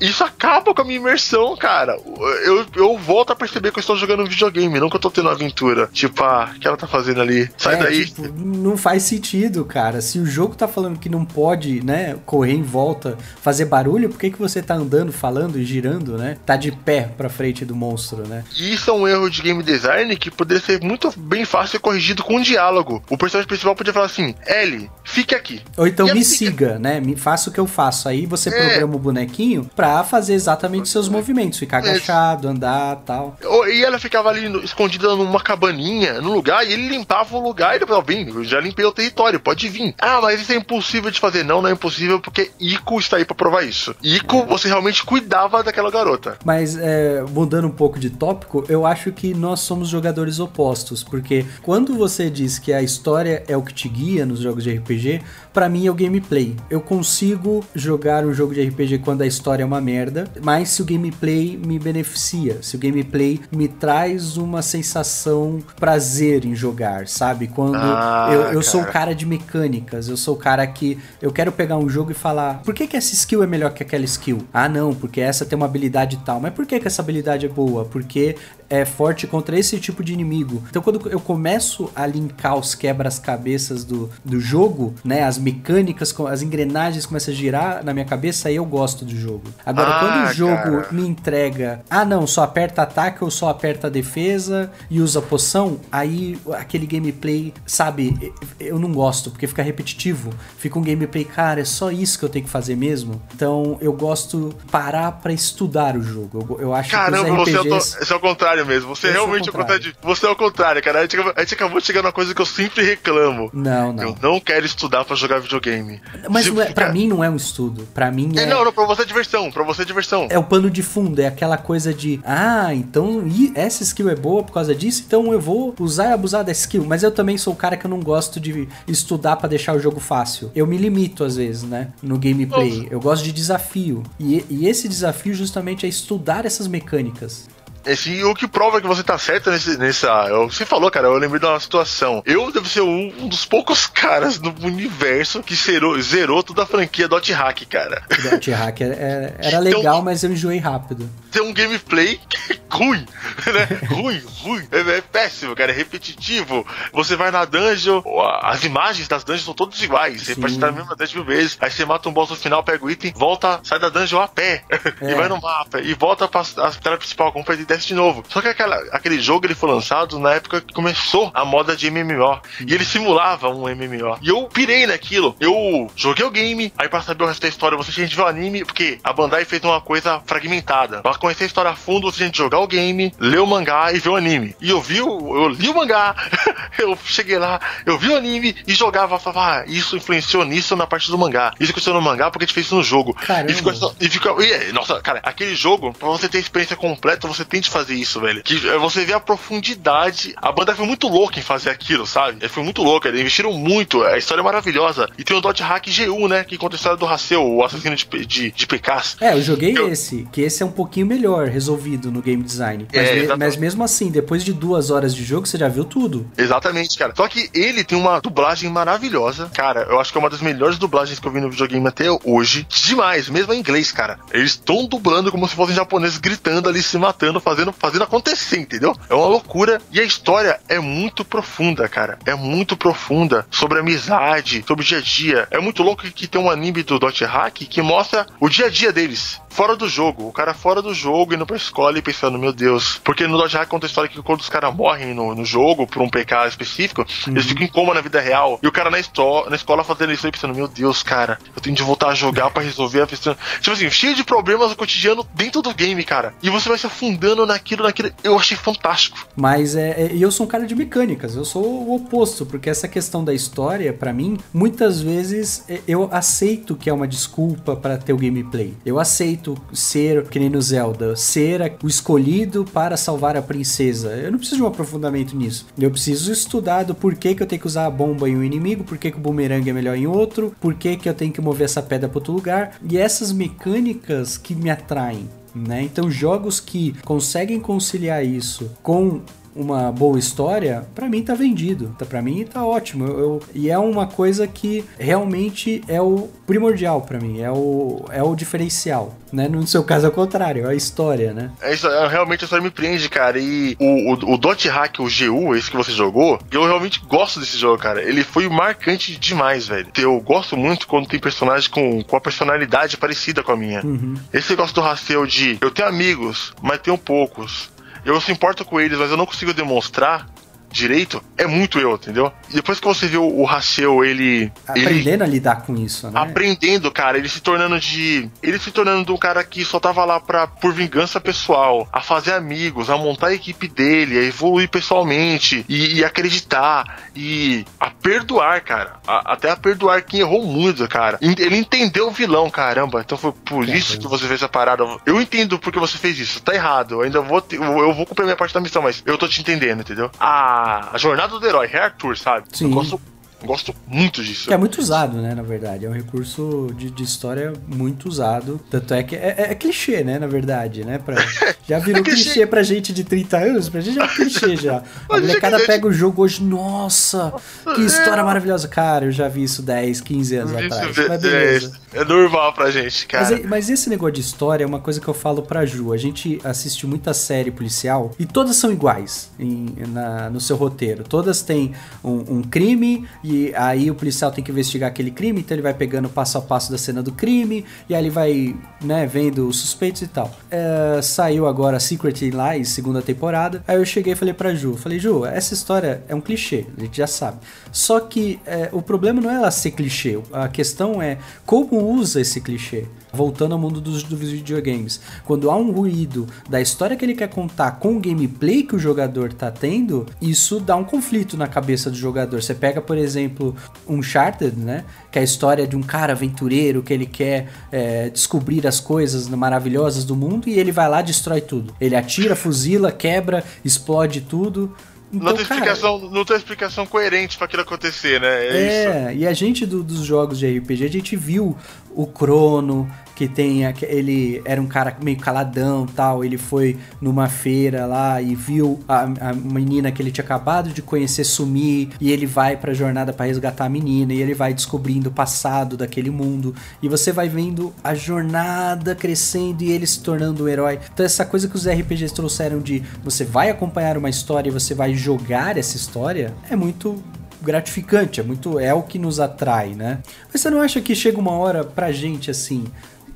Isso acaba com a minha imersão, cara. Eu, eu volto a perceber que eu estou jogando um videogame, não que eu tô tendo uma aventura. Tipo, ah, o que ela tá fazendo ali? Sai é, daí. Tipo, não faz sentido, cara. Se o jogo tá falando que não pode, né, correr em volta, fazer barulho, por que, que você tá andando, falando e girando, né? Tá de pé pra frente do monstro, né? Isso é um erro de game design que poderia ser muito bem fácil ser corrigido com um diálogo. O personagem principal podia falar assim: Ellie, fique aqui. Ou então me siga, né? Me faça o que eu faço. Aí você é. programa o bonequinho pra fazer exatamente seus movimentos, ficar é. agachado, andar tal. E ela ficava ali escondida numa cabaninha, no lugar, e ele limpava o lugar e depois, vem, eu já limpei o território, pode vir. Ah, mas isso é impossível de fazer. Não, não é impossível porque Ico está aí para provar isso. Ico, é. você realmente cuidava daquela garota. Mas, é, mudando um pouco de tópico, eu acho que nós somos jogadores opostos, porque quando você diz que a história é o que te guia nos jogos de RPG, para mim é o gameplay. Eu consigo jogar um jogo de RPG quando a história é uma merda, mas se o gameplay me beneficia, se o gameplay me traz uma sensação prazer em jogar, sabe? Quando ah, eu, eu sou o cara de mecânicas, eu sou o cara que eu quero pegar um jogo e falar, por que, que essa skill é melhor que aquela skill? Ah, não, porque essa tem uma habilidade tal. Mas por que, que essa habilidade é boa? Porque é forte contra esse tipo de inimigo. Então, quando eu começo a linkar os quebras-cabeças do, do jogo, né? As mecânicas, as engrenagens começam a girar na minha cabeça, aí eu gosto do jogo. Agora, ah, quando o jogo cara. me entrega, ah, não, só aperta ataque ou só aperta defesa e usa poção, aí aquele gameplay, sabe, eu não gosto, porque fica repetitivo. Fica um gameplay, cara, é só isso que eu tenho que fazer mesmo. Então, eu gosto parar para estudar o jogo. Eu, eu acho Caramba, que os RPGs... você é, é o contrário contrário mesmo. Você eu realmente é o contrário. De, você é o contrário, cara. A gente, a gente acabou chegando uma coisa que eu sempre reclamo. Não, não. Eu não quero estudar pra jogar videogame. Mas é, pra mim não é um estudo. Pra mim é. é não, não, pra você é diversão. Pra você é diversão. É o pano de fundo. É aquela coisa de. Ah, então essa skill é boa por causa disso, então eu vou usar e abusar da skill. Mas eu também sou o cara que eu não gosto de estudar para deixar o jogo fácil. Eu me limito às vezes, né? No gameplay. Eu gosto de desafio. E, e esse desafio justamente é estudar essas mecânicas. Esse, o que prova que você tá certo nesse, nessa. Você falou, cara, eu lembrei de uma situação. Eu devo ser um, um dos poucos caras no universo que zerou, zerou toda a franquia Dot Hack, cara. Dot Hack era, era então, legal, mas eu enjoei rápido. Tem um gameplay que é ruim, né? ruim, ruim. É, é, péssimo, cara. É repetitivo. Você vai na dungeon, as imagens das dungeons são todas iguais. Você Sim. pode estar na mesma dungeon mil vezes. Aí você mata um boss no final, pega o item, volta, sai da dungeon a pé. É. e vai no mapa. E volta pra a tela principal, como faz desce de novo. Só que aquela, aquele jogo ele foi lançado na época que começou a moda de MMO. E ele simulava um MMO. E eu pirei naquilo. Eu joguei o game, aí pra saber o resto da história, você tinha que ver o anime, porque a Bandai fez uma coisa fragmentada. Pra conhecer a história a fundo, você tinha que jogar o game, ler o mangá e ver o anime. E eu vi o, eu li o mangá, eu cheguei lá, eu vi o anime e jogava, falava, ah, isso influenciou nisso na parte do mangá. Isso aconteceu no mangá porque a gente fez isso no jogo. Caramba. E ficou, e ficou, e, nossa, cara, aquele jogo, pra você ter a experiência completa, você tem de fazer isso, velho. Que é, você vê a profundidade. A banda foi muito louca em fazer aquilo, sabe? Foi muito louca, eles investiram muito, a história é maravilhosa. E tem o Dot Hack GU, né? Que conta a história do Haseu, o assassino de, de, de PKs. É, eu joguei eu... esse, que esse é um pouquinho melhor resolvido no game design. Mas, é, me, mas mesmo assim, depois de duas horas de jogo, você já viu tudo. Exatamente, cara. Só que ele tem uma dublagem maravilhosa. Cara, eu acho que é uma das melhores dublagens que eu vi no videogame até hoje. Demais, mesmo em inglês, cara. Eles estão dublando como se fossem japoneses gritando ali, se matando, fazendo, fazendo acontecer, entendeu? É uma loucura. E a história é muito profunda, cara. É muito profunda. Sobre amizade, sobre o dia a dia. É muito louco que tem um anime do Dot Hack que mostra o dia a dia deles fora do jogo. O cara fora do jogo indo pra escola e pensando, meu Deus. Porque no Dodge Hack conta a história que quando os caras morrem no, no jogo por um PK específico, uhum. eles ficam em coma na vida real. E o cara na, na escola fazendo isso aí pensando, meu Deus, cara, eu tenho de voltar a jogar para resolver a questão. Tipo assim, cheio de problemas no cotidiano dentro do game, cara. E você vai se afundando naquilo, naquilo. Eu achei fantástico. Mas é, é eu sou um cara de mecânicas, eu sou o oposto, porque essa questão da história, para mim, muitas vezes é, eu aceito que é uma desculpa para ter o gameplay. Eu aceito ser, que nem no Zelda, ser o escolhido para salvar a princesa. Eu não preciso de um aprofundamento nisso. Eu preciso estudar do porquê que eu tenho que usar a bomba em um inimigo, porquê que o boomerang é melhor em outro, porquê que eu tenho que mover essa pedra para outro lugar. E essas mecânicas que me atraem. Né? Então, jogos que conseguem conciliar isso com uma boa história, para mim tá vendido. Tá, para mim tá ótimo. Eu, eu, e é uma coisa que realmente é o primordial para mim, é o, é o diferencial. Né? No seu caso é o contrário, é a história, né? É isso, é, realmente a história me prende, cara. E o, o, o Dot Hack, o GU, esse que você jogou, eu realmente gosto desse jogo, cara. Ele foi marcante demais, velho. Eu gosto muito quando tem personagens com, com a personalidade parecida com a minha. Uhum. Esse negócio do Racel de eu tenho amigos, mas tenho poucos. Eu se importo com eles, mas eu não consigo demonstrar direito, é muito eu, entendeu? E depois que você vê o, Rachel, ele. Aprendendo ele, a lidar com isso, né? Aprendendo, cara, ele se tornando de. Ele se tornando um cara que só tava lá pra, por vingança pessoal, a fazer amigos, a montar a equipe dele, a evoluir pessoalmente, e, e acreditar, e a perdoar, cara. A, até a perdoar quem errou muito, cara. Ele entendeu o vilão, caramba. Então foi por isso que você fez a parada. Eu entendo porque você fez isso. Tá errado. Eu ainda vou. Te, eu vou cumprir minha parte da missão, mas eu tô te entendendo, entendeu? Ah, a, jornada do herói, Arthur, sabe? Sim. Eu gosto Gosto muito disso. Que é muito usado, né, na verdade. É um recurso de, de história muito usado. Tanto é que é, é, é clichê, né, na verdade, né? Pra, já virou é clichê. clichê pra gente de 30 anos, pra gente já é clichê já. A molecada pega o jogo hoje, nossa, que história maravilhosa. Cara, eu já vi isso 10, 15 anos isso atrás. Mas beleza. É, é normal pra gente, cara. Mas, mas, esse negócio de história é uma coisa que eu falo pra Ju. A gente assiste muita série policial e todas são iguais em, na, no seu roteiro. Todas têm um, um crime e aí o policial tem que investigar aquele crime, então ele vai pegando passo a passo da cena do crime, e aí ele vai, né, vendo os suspeitos e tal. É, saiu agora Secret Lies, segunda temporada, aí eu cheguei e falei pra Ju, falei, Ju, essa história é um clichê, a gente já sabe. Só que é, o problema não é ela ser clichê, a questão é como usa esse clichê. Voltando ao mundo dos, dos videogames, quando há um ruído da história que ele quer contar com o gameplay que o jogador tá tendo, isso dá um conflito na cabeça do jogador. Você pega, por exemplo, Uncharted, né? Que é a história de um cara aventureiro que ele quer é, descobrir as coisas maravilhosas do mundo e ele vai lá e destrói tudo. Ele atira, fuzila, quebra, explode tudo. Então, não, tem cara, explicação, não tem explicação coerente para aquilo acontecer, né? É, é e a gente do, dos jogos de RPG, a gente viu o Crono, que tem ele era um cara meio caladão tal ele foi numa feira lá e viu a, a menina que ele tinha acabado de conhecer sumir e ele vai para jornada para resgatar a menina e ele vai descobrindo o passado daquele mundo e você vai vendo a jornada crescendo e ele se tornando um herói então essa coisa que os RPGs trouxeram de você vai acompanhar uma história e você vai jogar essa história é muito gratificante, é muito é o que nos atrai, né? Mas você não acha que chega uma hora pra gente assim,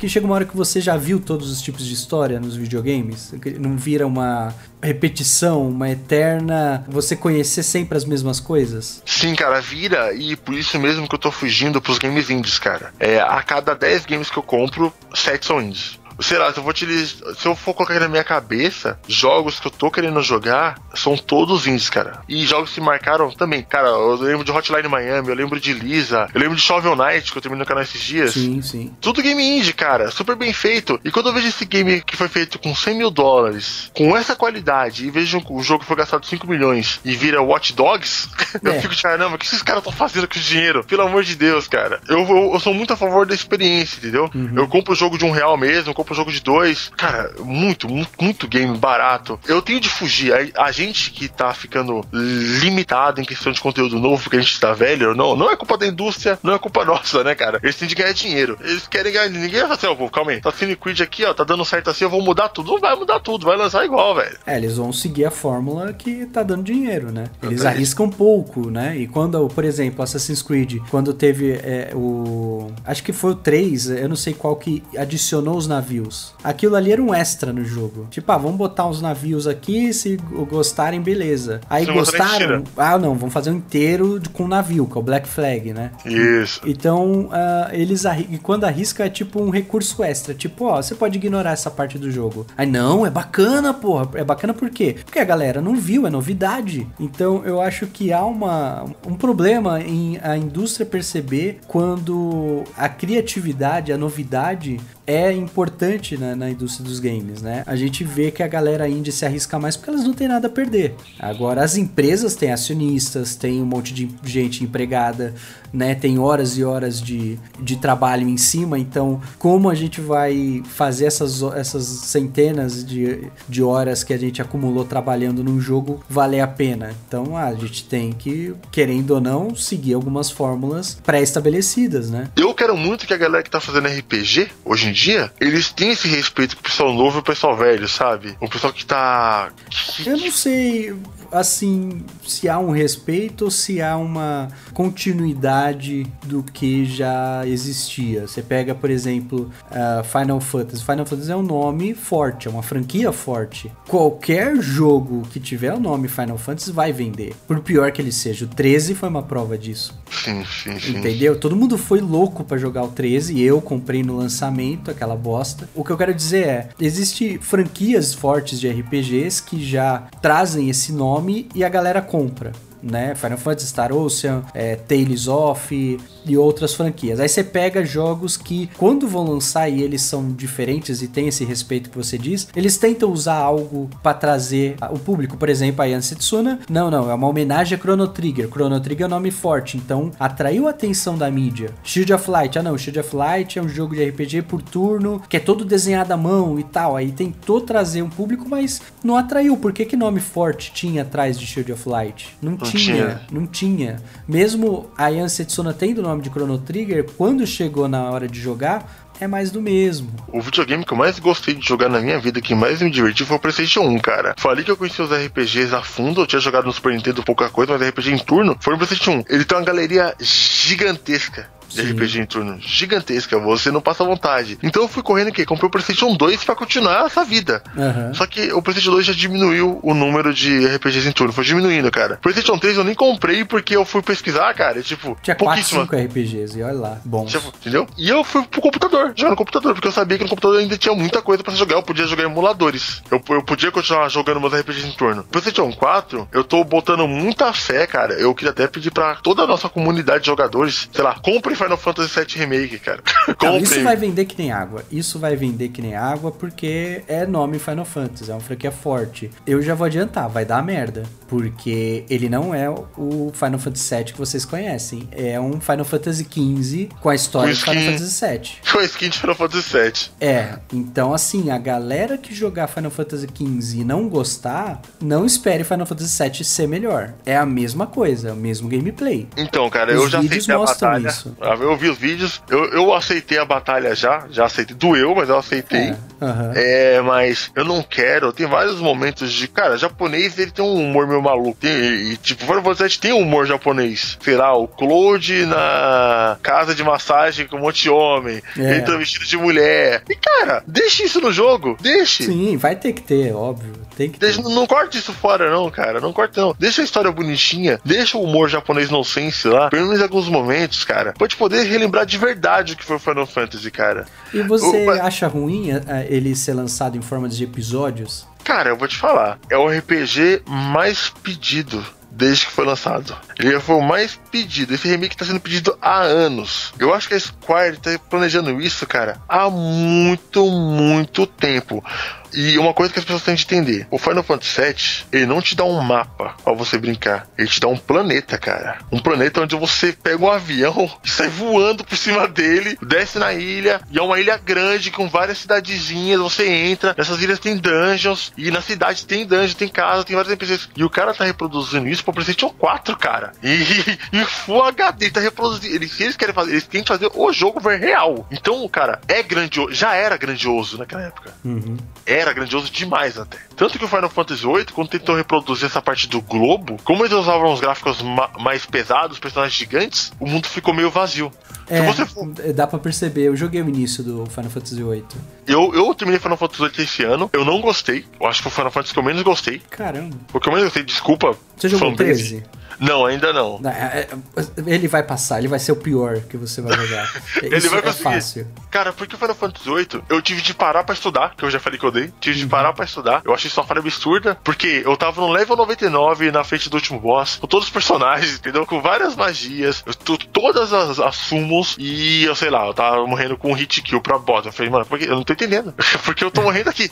que chega uma hora que você já viu todos os tipos de história nos videogames? Não vira uma repetição, uma eterna. Você conhecer sempre as mesmas coisas? Sim, cara, vira. E por isso mesmo que eu tô fugindo pros games indies, cara. É, a cada 10 games que eu compro, 7 são indies sei lá, se eu, vou te, se eu for colocar na minha cabeça, jogos que eu tô querendo jogar são todos indies, cara. E jogos que marcaram também, cara, eu lembro de Hotline Miami, eu lembro de Lisa, eu lembro de Shovel Knight, que eu terminei no canal esses dias. Sim, sim. Tudo game indie, cara, super bem feito. E quando eu vejo esse game que foi feito com 100 mil dólares, com essa qualidade, e vejo o jogo que foi gastado 5 milhões e vira Watch Dogs, é. eu fico de caramba, o que esses caras estão fazendo com esse dinheiro? Pelo amor de Deus, cara. Eu, eu, eu sou muito a favor da experiência, entendeu? Uhum. Eu compro o jogo de um real mesmo, compro o jogo de dois. Cara, muito, muito, muito game barato. Eu tenho de fugir. A, a, gente que tá ficando limitado em questão de conteúdo novo porque a gente tá velho, não, não é culpa da indústria, não é culpa nossa, né, cara? Eles têm de ganhar dinheiro. Eles querem ganhar. Ninguém vai assim, ó, calma aí. Tá sendo Creed aqui, ó, tá dando certo assim, eu vou mudar tudo. Não vai mudar tudo, vai lançar igual, velho. É, eles vão seguir a fórmula que tá dando dinheiro, né? Eles arriscam pouco, né? E quando, por exemplo, Assassin's Creed, quando teve é, o. Acho que foi o 3, eu não sei qual que adicionou os navios. Aquilo ali era um extra no jogo. Tipo, ah, vamos botar uns navios aqui, se gostarem, beleza. Aí gostaram. Ah, não, vamos fazer um inteiro de, com navio, que é o Black Flag, né? Isso. Então, uh, eles arri quando arrisca é tipo um recurso extra. Tipo, ó, você pode ignorar essa parte do jogo. Aí, não, é bacana, porra. É bacana por quê? Porque a galera não viu, é novidade. Então, eu acho que há uma, um problema em a indústria perceber quando a criatividade, a novidade é importante na, na, indústria dos games, né? A gente vê que a galera indie se arrisca mais porque elas não têm nada a perder. Agora, as empresas têm acionistas, tem um monte de gente empregada, né? Tem horas e horas de, de trabalho em cima, então como a gente vai fazer essas, essas centenas de, de horas que a gente acumulou trabalhando num jogo valer a pena? Então a gente tem que, querendo ou não, seguir algumas fórmulas pré-estabelecidas, né? Eu quero muito que a galera que tá fazendo RPG hoje em dia, eles têm esse respeito com o pessoal novo e o pessoal velho, sabe? O pessoal que tá. Eu não sei assim, se há um respeito ou se há uma continuidade do que já existia. Você pega, por exemplo, uh, Final Fantasy. Final Fantasy é um nome forte, é uma franquia forte. Qualquer jogo que tiver o nome Final Fantasy vai vender. Por pior que ele seja. O 13 foi uma prova disso. Sim, sim, sim. Entendeu? Todo mundo foi louco para jogar o 13 e eu comprei no lançamento aquela bosta. O que eu quero dizer é, existe franquias fortes de RPGs que já trazem esse nome e a galera compra né? Final Fantasy Star Ocean, é, Tales of e outras franquias. Aí você pega jogos que, quando vão lançar e eles são diferentes e tem esse respeito que você diz, eles tentam usar algo para trazer o público. Por exemplo, a Yan Setsuna, não, não, é uma homenagem a Chrono Trigger. Chrono Trigger é um nome forte, então atraiu a atenção da mídia. Shield of Light, ah não, Shield of Light é um jogo de RPG por turno, que é todo desenhado à mão e tal. Aí tentou trazer um público, mas não atraiu. Por que, que nome forte tinha atrás de Shield of Light? Não, não tinha, tinha, não tinha. Mesmo a Yan Setsuna tendo o nome de Chrono Trigger, quando chegou na hora de jogar, é mais do mesmo. O videogame que eu mais gostei de jogar na minha vida, que mais me divertiu, foi o PlayStation 1, cara. Falei que eu conhecia os RPGs a fundo, eu tinha jogado no Super Nintendo pouca coisa, mas RPG em turno foi no PlayStation 1. Ele tem uma galeria gigantesca de Sim. RPG em turno gigantesca, você não passa vontade. Então eu fui correndo aqui, comprei o PlayStation 2 para continuar essa vida. Uhum. Só que o PlayStation 2 já diminuiu o número de RPGs em turno, foi diminuindo, cara. PlayStation 3 eu nem comprei porque eu fui pesquisar, cara, e, tipo, tinha 4, 5 RPGs e olha lá, bom. Entendeu? E eu fui pro computador, jogar no computador, porque eu sabia que no computador ainda tinha muita coisa para jogar, eu podia jogar emuladores. Eu, eu podia continuar jogando meus RPGs em turno. PlayStation 4, eu tô botando muita fé, cara. Eu queria até pedir para toda a nossa comunidade de jogadores, sei lá, compre Final Fantasy VII Remake, cara. Não, isso vai vender que nem água. Isso vai vender que nem água porque é nome Final Fantasy, é uma franquia forte. Eu já vou adiantar, vai dar merda. Porque ele não é o Final Fantasy VII que vocês conhecem. É um Final Fantasy XV com a história de Final Fantasy VII. Com a skin de Final Fantasy VII. É, então assim, a galera que jogar Final Fantasy XV e não gostar, não espere Final Fantasy VII ser melhor. É a mesma coisa, é o mesmo gameplay. Então, cara, Os eu já sei a batalha. Isso. Eu vi os vídeos, eu, eu aceitei a batalha já, já aceitei. Doeu, mas eu aceitei. É. É, mas eu não quero. Tem vários momentos de. Cara, japonês ele tem um humor meio maluco. Tem, e, tipo, Final Fantasy tem um humor japonês. Sei lá, o Claude na casa de massagem com um monte de homem. É. Ele tá vestido de mulher. E, cara, deixa isso no jogo. Deixe. Sim, vai ter que ter, óbvio. Tem que ter. Deixa, não corte isso fora, não, cara. Não corte, não. Deixa a história bonitinha. Deixa o humor japonês nonsense lá. Pelo menos em alguns momentos, cara. Pode poder relembrar de verdade o que foi Final Fantasy, cara. E você Opa. acha ruim eh, ele ser lançado em forma de episódios? Cara, eu vou te falar. É o RPG mais pedido desde que foi lançado. Ele foi o mais pedido. Esse remake tá sendo pedido há anos. Eu acho que a Square tá planejando isso, cara, há muito, muito tempo. E uma coisa que as pessoas têm de entender: o Final Fantasy VII, ele não te dá um mapa pra você brincar. Ele te dá um planeta, cara. Um planeta onde você pega um avião e sai voando por cima dele, desce na ilha, e é uma ilha grande com várias cidadezinhas. Você entra, nessas ilhas tem dungeons, e na cidade tem dungeon, tem casa, tem vários NPCs. E o cara tá reproduzindo isso pro PlayStation 4, cara. E, e Full HD, tá reproduzindo. Eles, eles querem fazer, eles têm que fazer o jogo ver real. Então, cara, é grandioso. Já era grandioso naquela época Uhum. era grandioso demais até. Tanto que o Final Fantasy VIII, quando tentou reproduzir essa parte do globo, como eles usavam os gráficos ma- mais pesados, personagens gigantes, o mundo ficou meio vazio. É, Se você for. dá pra perceber. Eu joguei o início do Final Fantasy VIII. Eu, eu terminei Final Fantasy VIII esse ano, eu não gostei. Eu acho que foi o Final Fantasy que eu menos gostei. Caramba. O que eu menos gostei, desculpa. Você jogou fanbase. 13? Não, ainda não. É- é- Ele vai passar, ele vai ser o pior que você vai jogar. Ele Isso vai é conseguir. fácil. Cara, porque o Final Fantasy VIII, eu tive de parar pra estudar, que eu já falei que eu dei. Tive Uhum. de parar pra estudar. Eu achei isso uma falha absurda, porque eu tava no level 99 na frente do último boss, com todos os personagens, entendeu? Com várias magias, eu todas as, as summons, e eu sei lá, eu tava morrendo com um hit kill pra boss. Eu falei, mano, por que? eu não tô entendendo. porque eu tô morrendo aqui.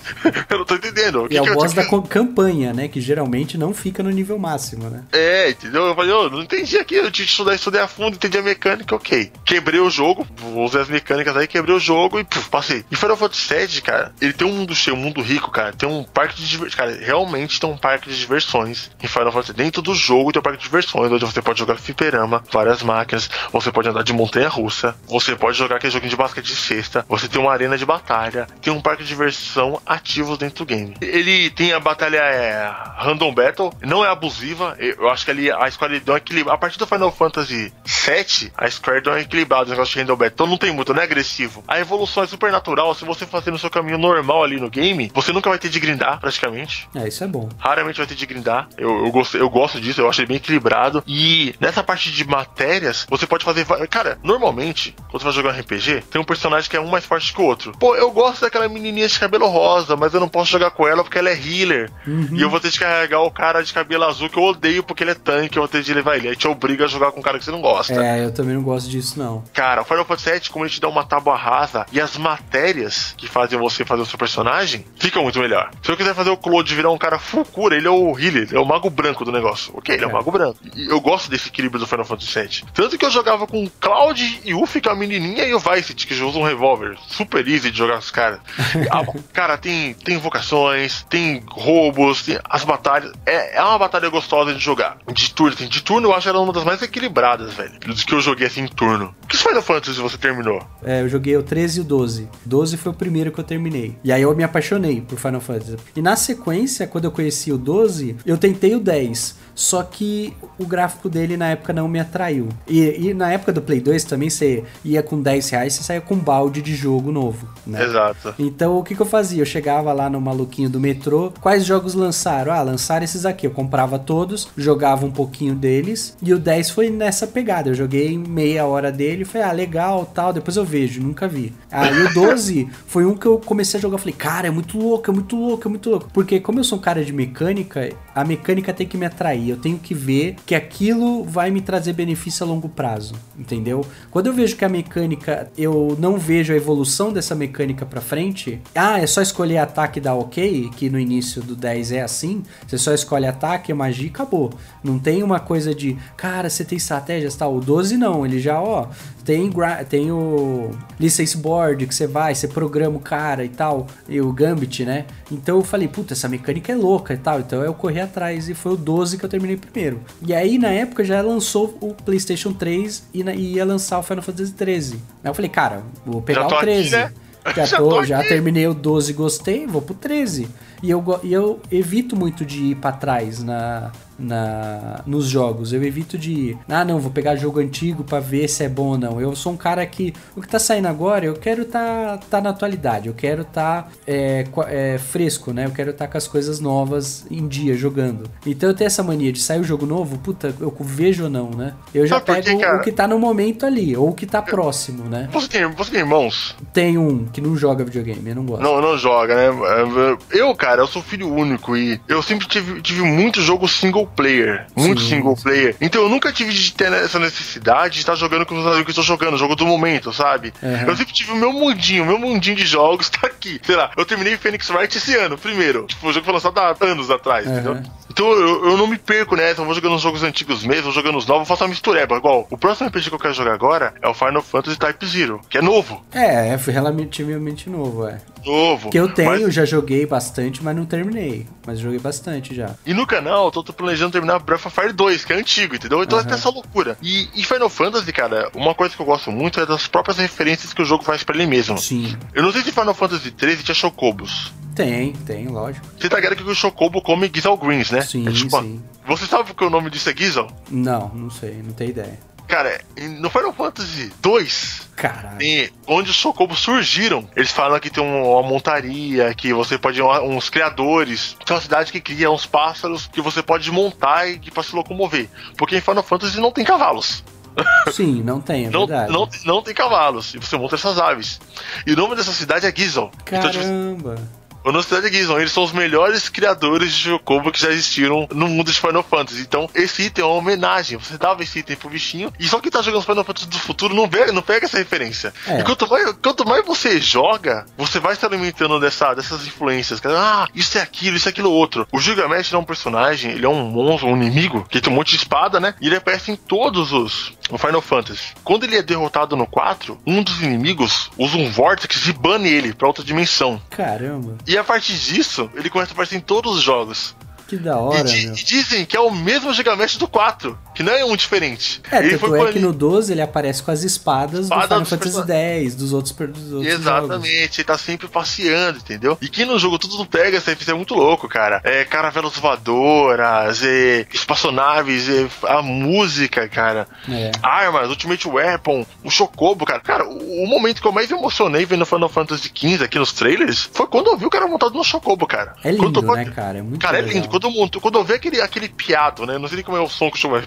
eu não tô entendendo. Que E é o boss da campanha, né? Que geralmente não fica no nível máximo, né? É, entendeu? Eu falei, ô, não entendi aqui, eu que estudar, estudei a fundo, entendi a mecânica, ok. Quebrei o jogo, usei as mecânicas aí, quebrei o jogo e puf, passei. E Final Fantasy VII, cara, ele tem um mundo cheio, um mundo rico, cara. Tem um parque de diversões. Cara, realmente tem um parque de diversões em Final Fantasy. Dentro do jogo tem um parque de diversões, onde você pode jogar fliperama, várias máquinas, você pode andar de montanha russa, você pode jogar aquele joguinho de basquete de cesta, você tem uma arena de batalha, tem um parque de diversão ativo dentro do game. Ele tem a batalha é, Random Battle, não é abusiva, eu acho que ali a Square deu um equilíbrio. A partir do Final Fantasy VII, a Square deu um equilibrado no negócio de Random Battle, então não tem muito, não é agressivo. A evolução é super natural, se você fazer no seu caminho normal ali no game, você nunca vai ter de grindar, praticamente. É, isso é bom. Raramente vai ter de grindar. Eu, eu, gosto, eu gosto disso, eu acho ele bem equilibrado. E nessa parte de matérias, você pode fazer. Cara, normalmente, quando você vai jogar um RPG, tem um personagem que é um mais forte que o outro. Pô, eu gosto daquela menininha de cabelo rosa, mas eu não posso jogar com ela porque ela é healer. E eu vou ter de carregar o cara de cabelo azul que eu odeio porque ele é tanque, eu vou ter de levar ele. Aí te obriga a jogar com um cara que você não gosta. É, eu também não gosto disso, não. Cara, o Final Fantasy VII, como ele te dá uma tábua rasa e as matérias que fazem você fazer o seu personagem, ficam muito melhor. Se eu quiser fazer o Claude virar um cara full cura, ele é o healer, ele é o mago branco do negócio. Ok, ele é, o É. mago branco. E eu gosto desse equilíbrio do Final Fantasy VII. Tanto que eu jogava com o Cloud e Uff, que é a menininha, e o Vice, que usa um revólver. Super easy de jogar com os caras. Ah, cara, tem, tem invocações, tem roubos, tem as batalhas. É, é uma batalha gostosa de jogar. De turno, assim, de turno eu acho ela uma das mais equilibradas, velho. Dos que eu joguei assim em turno. Que Final Fantasy você terminou? É, eu joguei o 13 e o 12. 12 foi o primeiro que eu terminei. E aí eu me apaixonei por Final Fantasy. E na sequência, quando eu conheci o 12, eu tentei o 10. Só que o gráfico dele na época não me atraiu. E, e na época do Play 2 também você ia com 10 reais, você saía com um balde de jogo novo. Né? Exato. Então o que, que eu fazia? Eu chegava lá no maluquinho do metrô, quais jogos lançaram? Ah, lançaram esses aqui. Eu comprava todos, jogava um pouquinho deles, e o 10 foi nessa pegada. Eu joguei meia hora dele, falei, ah, legal, tal, depois eu vejo, nunca vi. Aí o 12 foi um que eu comecei a jogar, falei, cara, é muito louco, é muito louco, é muito louco. Porque como eu sou um cara de mecânica, a mecânica tem que me atrair. Eu tenho que ver que aquilo vai me trazer benefício a longo prazo, entendeu? Quando eu vejo que a mecânica, eu não vejo a evolução dessa mecânica pra frente, ah, é só escolher ataque e dar ok, que no início do 10 é assim, você só escolhe ataque, magia e acabou. Não tem uma coisa de, cara, você tem estratégias tal. O 12 não, ele já, ó, tem, tem o license board que você vai, você programa o cara e tal, e o Gambit, né? Então eu falei, puta, essa mecânica é louca e tal. Então eu corri atrás. E foi o 12 que eu terminei primeiro. E aí, na época, já lançou o PlayStation 3 e, na, e ia lançar o Final Fantasy 13. Aí eu falei, cara, vou pegar o 13. Aqui, né? Já, já, tô, já terminei o 12 gostei, vou pro 13. E eu, e eu evito muito de ir para trás na, na, nos jogos. Eu evito de ah, não, vou pegar jogo antigo para ver se é bom ou não. Eu sou um cara que o que tá saindo agora, eu quero tá, tá na atualidade, eu quero tá é, é, fresco, né? Eu quero tá com as coisas novas em dia jogando. Então eu tenho essa mania de sair o jogo novo, puta, eu vejo ou não, né? Eu já pego que, o que tá no momento ali, ou o que tá próximo, né? Você tem, você tem irmãos? Tem um que não joga videogame, eu não gosto. Não, não joga, né? Eu, cara, eu sou filho único e eu sempre tive, tive muito jogo single player. Muito Sim. single player. Então eu nunca tive de ter essa necessidade de estar jogando com os amigos que estou jogando, jogo do momento, sabe? Uhum. Eu sempre tive o meu mundinho, o meu mundinho de jogos tá aqui. Sei lá, eu terminei Phoenix Wright esse ano, primeiro. Tipo, o jogo foi lançado há anos atrás, uhum. entendeu? Então eu, eu, não me perco nessa, eu vou jogando os jogos antigos mesmo, vou jogando os novos, faço uma mistureba. Igual, o próximo RPG que eu quero jogar agora é o Final Fantasy Type Zero, que é novo. É, é relativamente novo, é. Novo. Que eu tenho, mas... já joguei bastante, mas não terminei. Mas joguei bastante já. E no canal, eu tô, tô planejando terminar Breath of Fire 2, que é antigo, entendeu? Então uhum. é até essa loucura. E, e, Final Fantasy, cara, uma coisa que eu gosto muito é das próprias referências que o jogo faz pra ele mesmo. Sim. Eu não sei se Final Fantasy 13 tinha Chocobos. Tem, tem, lógico. Você tá ligado que o Chocobo come Gizzle Greens, né? Sim, é tipo, sim. Você sabe que o nome disso é Gizzle? Não, não sei, não tenho ideia. Cara, no Final Fantasy 2, Caralho. onde os Chocobos surgiram, eles falam que tem uma montaria, que você pode. uns criadores. Tem uma cidade que cria uns pássaros que você pode montar e para se locomover. Porque em Final Fantasy não tem cavalos. Sim, não tem, é não, verdade. Não, não tem cavalos, e você monta essas aves. E o nome dessa cidade é Gizzle. Caramba. Então, tipo, Honestidade Gizon, eles são os melhores criadores de Chocobo que já existiram no mundo de Final Fantasy. Então, esse item é uma homenagem. Você dava esse item pro bichinho, e só que tá jogando Final Fantasy do futuro não pega, não pega essa referência. É. E quanto mais, quanto mais você joga, você vai se alimentando dessa, dessas influências. Ah, isso é aquilo, isso é aquilo outro. O Gilgamesh é um personagem, ele é um monstro, um inimigo, que tem um monte de espada, né? E ele aparece em todos os no Final Fantasy. Quando ele é derrotado no 4, um dos inimigos usa um Vortex e bane ele pra outra dimensão. Caramba. E a partir disso, ele começa a aparecer em todos os jogos. Que da hora, e, e, dizem que é o mesmo Gilgamesh do 4, que não é um diferente. É, ele tanto é que no 12 ele aparece com as espadas Espada do Final Fantasy X, dos outros, dos outros Exatamente, jogos. ele tá sempre passeando, entendeu? E que no jogo tudo pega, sempre é muito louco, cara. É caravelas voadoras, é, espaçonaves, é, a música, cara. É. Armas, Ultimate Weapon, o Chocobo, cara. Cara, o, o, momento que eu mais emocionei vendo Final Fantasy XV aqui nos trailers foi quando eu vi o cara montado no Chocobo, cara. É lindo, né, cara? É muito Cara, legal. é lindo quando, eu, quando eu vi aquele, aquele piado, né? Não sei nem como é o som que chama, é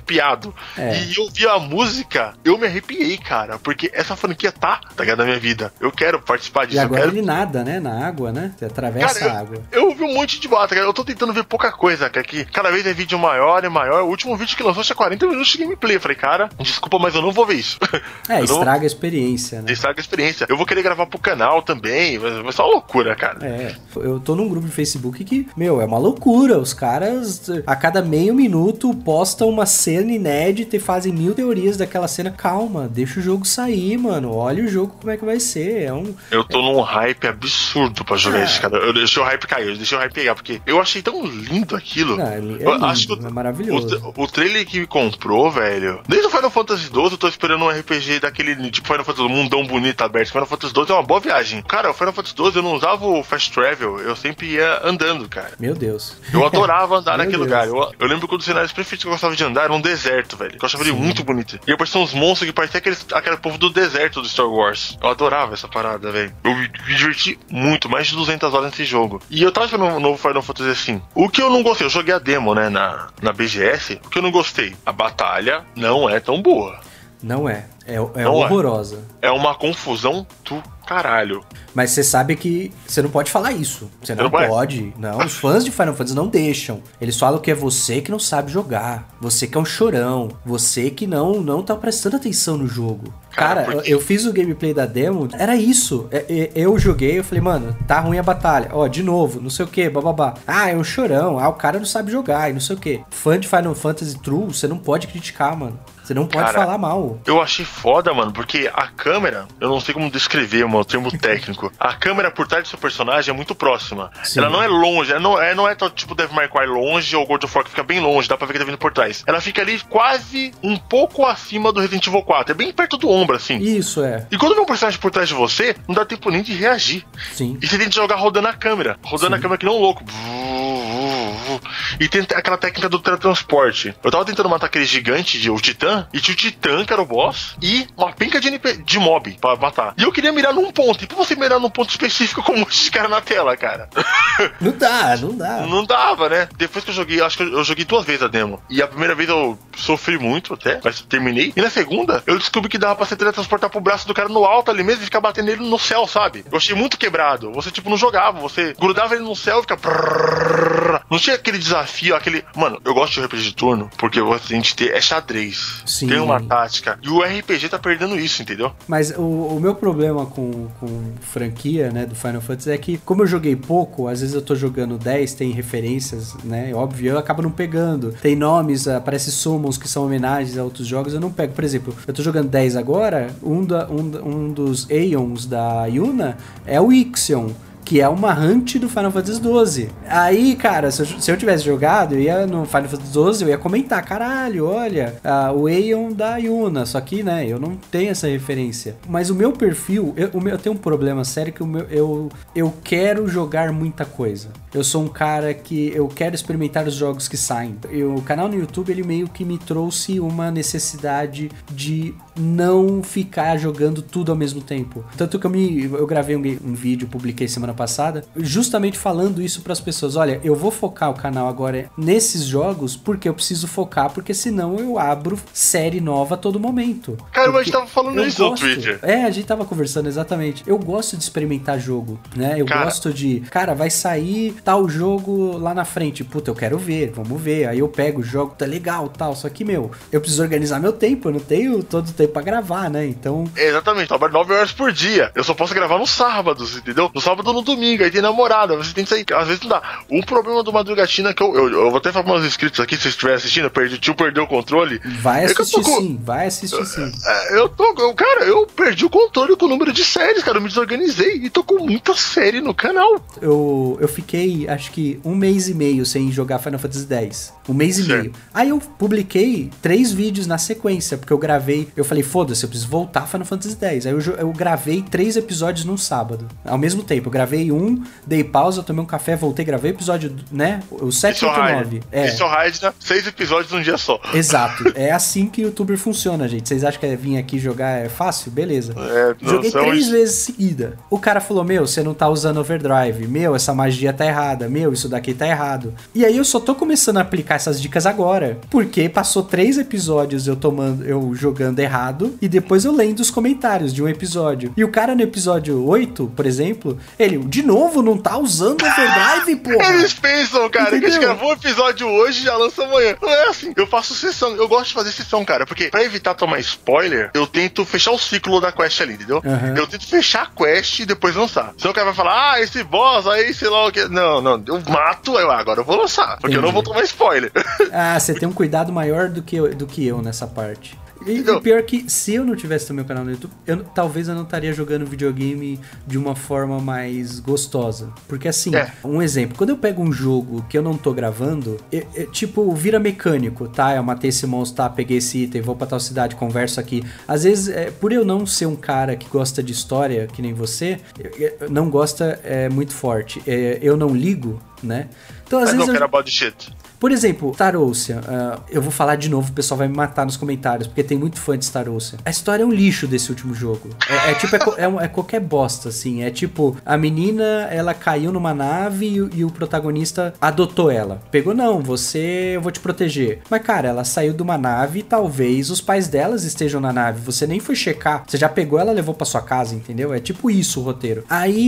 É. E eu vi a música, eu me arrepiei, cara. Porque essa franquia tá, tá ligado, na minha vida. Eu quero participar disso. E agora quero... ele nada, né? Na água, né? Você atravessa cara, a água. Eu, eu vi um monte de bota, cara. Eu tô tentando ver pouca coisa, cara. Que cada vez é vídeo maior e maior. O último vídeo que lançou tinha 40 minutos de gameplay. Eu falei, cara, desculpa, mas eu não vou ver isso. É, estraga não... a experiência, né? Estraga a experiência. Eu vou querer gravar pro canal também. Vai ser uma loucura, cara. É, eu tô num grupo de Facebook que, meu, é uma loucura. Os caras a cada meio minuto postam uma cena inédita e fazem mil teorias daquela cena. Calma, deixa o jogo sair, mano. Olha o jogo como é que vai ser. É um. Eu tô é... num hype absurdo pra jogar é. isso, cara. Eu deixei o hype cair, eu deixei o hype pegar, porque eu achei tão lindo aquilo. Não, é lindo, eu acho que o, é maravilhoso. O, o, trailer que me comprou, velho. Desde o Final Fantasy XII, eu tô esperando um RPG daquele tipo Final Fantasy mundão bonito aberto. Final Fantasy XII é uma boa viagem. Cara, o Final Fantasy XII eu não usava o Fast Travel, eu sempre ia andando, cara. Meu Deus. Eu adorava andar naquele lugar lugar. Eu, eu lembro que um dos cenários preferidos que eu gostava de andar era um deserto, velho. eu achava ele muito bonito. E apareciam uns monstros que pareciam aquele, aquele povo do deserto do Star Wars. Eu adorava essa parada, velho. Eu me, diverti muito, mais de 200 horas nesse jogo. E eu tava esperando um novo Final Fantasy assim. O que eu não gostei, eu joguei a demo, né, na, na BGS. O que eu não gostei? A batalha não é tão boa. Não é. É, é horrorosa. É. é uma confusão do caralho. Mas você sabe que você não pode falar isso. Você não, não pode. Não, os fãs de Final Fantasy não deixam. Eles falam que é você que não sabe jogar. Você que é um chorão. Você que não não tá prestando atenção no jogo. Cara, Cara eu fiz o gameplay da demo, era isso. É, é, eu joguei, eu falei, mano, tá ruim a batalha. Ó, de novo, não sei o que, bababá. Ah, é um chorão. Ah, o cara não sabe jogar e não sei o que. Fã de Final Fantasy True, você não pode criticar, mano. Você não pode Cara, falar mal. Eu achei foda, mano, porque a câmera, eu não sei como descrever, mano, o termo técnico. A câmera por trás do seu personagem é muito próxima. Sim. Ela não é longe, ela não é, não é tipo Devil May Cry longe ou God of War que fica bem longe, dá pra ver que tá vindo por trás. Ela fica ali quase um pouco acima do Resident Evil 4, é bem perto do ombro, assim. Isso é. E quando vem um personagem por trás de você, não dá tempo nem de reagir. Sim. E você tem que jogar rodando a câmera. Rodando Sim. a câmera que não um louco. E tem aquela técnica do teletransporte. Eu tava tentando matar aquele gigante, de, o Titã, e tinha o Titã, que era o boss, e uma penca de, NP, de mob pra matar. E eu queria mirar num ponto. E pra você mirar num ponto específico com um monte de cara na tela, cara? Não dá, não dá. Não dava, né? Depois que eu joguei, acho que eu, eu joguei duas vezes a demo. E a primeira vez eu sofri muito até, mas terminei. E na segunda, eu descobri que dava pra você teletransportar pro braço do cara no alto ali mesmo e ficar batendo ele no céu, sabe? Eu achei muito quebrado. Você, tipo, não jogava. Você grudava ele no céu e ficava. Não tinha aquele desafio, aquele. Mano, eu gosto de RPG de turno porque a gente ter é xadrez. Sim. Tem uma tática. E o RPG tá perdendo isso, entendeu? Mas o, o meu problema com, com franquia, né, do Final Fantasy é que, como eu joguei pouco, às vezes eu tô jogando 10, tem referências, né, óbvio, eu acabo não pegando. Tem nomes, aparece summons que são homenagens a outros jogos, eu não pego. Por exemplo, eu tô jogando 10 agora, um, da, um, um dos Aeons da Yuna é o Ixion. Que é uma hunt do Final Fantasy XII. Aí, cara, se eu, se eu tivesse jogado, eu ia no Final Fantasy XII, eu ia comentar, caralho, olha, o Aeon da Yuna. Só que, né, eu não tenho essa referência. Mas o meu perfil, eu, o meu, eu tenho um problema sério que o meu, eu, eu quero jogar muita coisa. Eu sou um cara que eu quero experimentar os jogos que saem. Eu, o canal no YouTube, ele meio que me trouxe uma necessidade de não ficar jogando tudo ao mesmo tempo. Tanto que eu me eu gravei um, um vídeo, publiquei semana passada, justamente falando isso para as pessoas. Olha, eu vou focar o canal agora nesses jogos porque eu preciso focar, porque senão eu abro série nova a todo momento. Cara, mas a gente tava falando eu isso no gosto. Twitter. É, a gente tava conversando exatamente. Eu gosto de experimentar jogo, né? Eu Cara- gosto de, cara, vai sair tal jogo lá na frente. Puta, eu quero ver, vamos ver. Aí eu pego o jogo, tá legal, tal. Só que, meu, eu preciso organizar meu tempo, eu não tenho todo o tempo pra gravar, né? Então, É, Exatamente, trabalho 9 horas por dia. Eu só posso gravar nos sábados, entendeu? No sábado ou no domingo, aí tem namorada, você tem que sair. Às vezes não dá. Um problema do Madrugatina que eu, eu, eu vou até falar para meus inscritos aqui, se vocês estiverem assistindo, eu perdi, o tio perdeu o controle. vai É assistir tô com- sim, vai assistir sim. É, eu tô. eu- cara, eu perdi o controle com o número de séries, cara. Eu me desorganizei e tô com muita série no canal. Eu, eu fiquei, acho que um mês e meio sem jogar Final Fantasy X. Um mês e Certo. meio. Aí eu publiquei três vídeos na sequência, porque eu gravei. Eu falei, foda-se, eu preciso voltar a Final Fantasy X. Aí eu, eu gravei três episódios num sábado. Ao mesmo tempo. Eu gravei um, dei pausa, tomei um café, voltei, gravei o episódio, né? O 7, Isso é 8 raid. 9. É. Isso é raid, né? Seis episódios num dia só. Exato. É assim que o youtuber funciona, gente. Vocês acham que é vir aqui jogar é fácil? Beleza. É, Joguei nossa, três vezes seguida. O cara falou: Meu, você não tá usando overdrive. Meu, essa magia tá errada. Meu, isso daqui tá errado. E aí eu só tô começando a aplicar essas dicas agora. Porque passou três episódios eu tomando, eu jogando errado. E depois eu lendo os comentários de um episódio. E o cara no episódio 8, por exemplo, ele, de novo, não tá usando overdrive, porra. Eles pensam, cara, que a gente Entendeu? gravou um episódio hoje e já lança amanhã. Não é assim. Eu faço sessão. Eu gosto de fazer sessão, cara, porque pra evitar tomar spoiler, eu tento fechar o ciclo da quest ali, entendeu? Aham. Eu tento fechar a quest e depois lançar. Senão o cara vai falar, ah, esse boss aí, sei lá o que. Não, não, eu mato, eu agora eu vou lançar. Porque eu não Entendi. vou tomar spoiler. Ah, você tem um cuidado maior do que eu, do que eu nessa parte. E Então- o pior que se eu não tivesse no meu canal no YouTube, eu, talvez eu não estaria jogando videogame de uma forma mais gostosa. Porque assim, É. um exemplo, quando eu pego um jogo que eu não tô gravando, tipo, vira mecânico, tá? Eu matei esse monstro, tá? Peguei esse item, vou pra tal cidade, converso aqui. Às vezes, é, por eu não ser um cara que gosta de história, que nem você, não gosta é muito forte. É, eu não ligo, né? Então, às vezes. eu- quero about shit. Por exemplo, Star Ocean, ah, eu vou falar de novo, o pessoal vai me matar nos comentários, porque tem muito fã de Star Ocean. A história é um lixo desse último jogo. É, é tipo, é, é é qualquer bosta, assim. É tipo, a menina, ela caiu numa nave e, e o protagonista adotou ela. Pegou, não, você, eu vou te proteger. Mas, cara, ela saiu de uma nave e talvez os pais delas estejam na nave. Você nem foi checar. Você já pegou ela, levou pra sua casa, entendeu? É tipo isso o roteiro. Aí,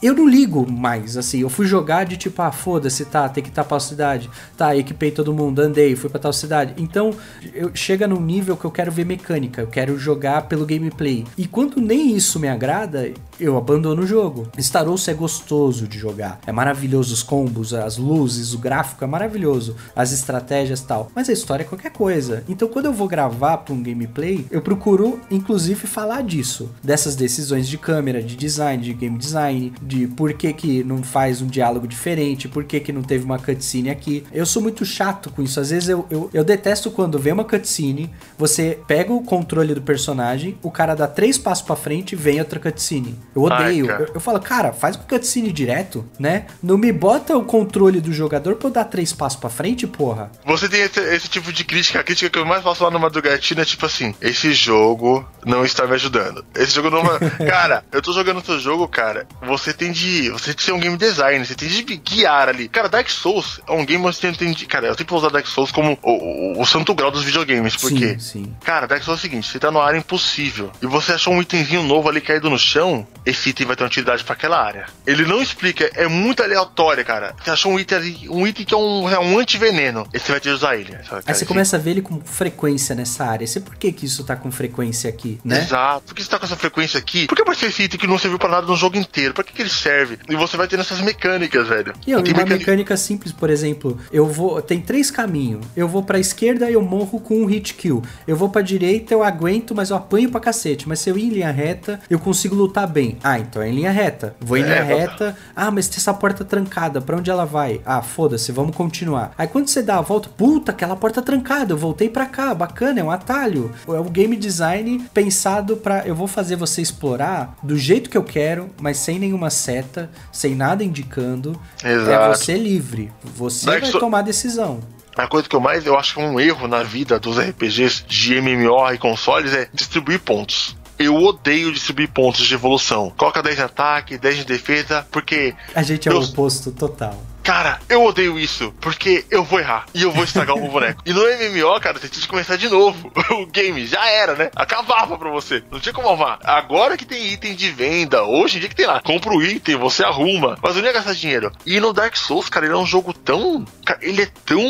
eu não ligo mais, assim. Eu fui jogar de tipo, ah, foda-se, tá, tem que tapar a cidade. Tá, equipei todo mundo, andei, fui pra tal cidade. Então, eu, chega num nível que eu quero ver mecânica, eu quero jogar pelo gameplay. E quando nem isso me agrada, eu abandono o jogo. Star Wars é gostoso de jogar, é maravilhoso os combos, as luzes, o gráfico é maravilhoso, as estratégias tal. Mas a história é qualquer coisa. Então, quando eu vou gravar pra um gameplay, eu procuro, inclusive, falar disso, dessas decisões de câmera, de design, de game design, de por que que não faz um diálogo diferente, por que que não teve uma cutscene aqui. Eu sou muito chato com isso. Às vezes eu, eu, eu detesto quando vem uma cutscene, você pega o controle do personagem, o cara dá três passos para frente e vem outra cutscene. Eu odeio. Ai, eu, eu, falo, cara, faz uma cutscene direto, né? Não me bota o controle do jogador pra eu dar três passos pra frente, porra. Você tem esse, esse tipo de crítica. A crítica que eu mais faço lá no Madrugatina é tipo assim: esse jogo não está me ajudando. Esse jogo não. cara, eu tô jogando seu jogo, cara. Você tem de. Você tem que ser um game design, você tem de guiar ali. Cara, Dark Souls é um game onde você tem de. Cara, eu sempre vou usar Dark Souls como o, o, o santo grau dos videogames. Porque. Sim, sim. Cara, Dark Souls é o seguinte: você tá numa área impossível e você achou um itemzinho novo ali caído no chão, esse item vai ter uma utilidade para aquela área. Ele não explica, é muito aleatório, cara. Você achou um item ali, um item que é um, é um antiveneno. Esse vai ter que usar ele. Sabe, Aí você começa a ver ele com frequência nessa área. Você por que que isso tá com frequência aqui, né? Exato. Por que você tá com essa frequência aqui? Por que apareceu esse item que não serviu para nada no jogo inteiro? Pra que, que ele serve? E você vai ter essas mecânicas, velho. E uma mecânica... mecânica simples, por exemplo, eu vou. Tem três caminhos. Eu vou pra esquerda e eu morro com um hit kill. Eu vou pra direita, eu aguento, mas eu apanho pra cacete. Mas se eu ir em linha reta, eu consigo lutar bem. Ah, então é em linha reta. Vou em é, linha reta. Ah, mas tem essa porta trancada. Pra onde ela vai? Ah, foda-se, vamos continuar. Aí quando você dá a volta, puta, aquela porta trancada. Eu voltei pra cá. Bacana, é um atalho. É o game design pensado pra. Eu vou fazer você explorar do jeito que eu quero, mas sem nenhuma seta, sem nada indicando. É Exato. É você livre. Você vai so... tomar decisão. A coisa que eu mais eu acho que é um erro na vida dos RPGs de MMO e consoles é distribuir pontos eu odeio distribuir pontos de evolução. Coloca 10 de ataque, 10 de defesa, porque. A gente é o oposto total. Cara, eu odeio isso, porque eu vou errar e eu vou estragar o boneco. E no MMO, cara, você tinha que começar de novo. O game já era, né? Acabava pra você. Não tinha como arrumar. Agora que tem item de venda, hoje em dia que tem lá, compra o item, você arruma. Mas eu não ia gastar dinheiro. E no Dark Souls, cara, ele é um jogo tão. Cara, ele é tão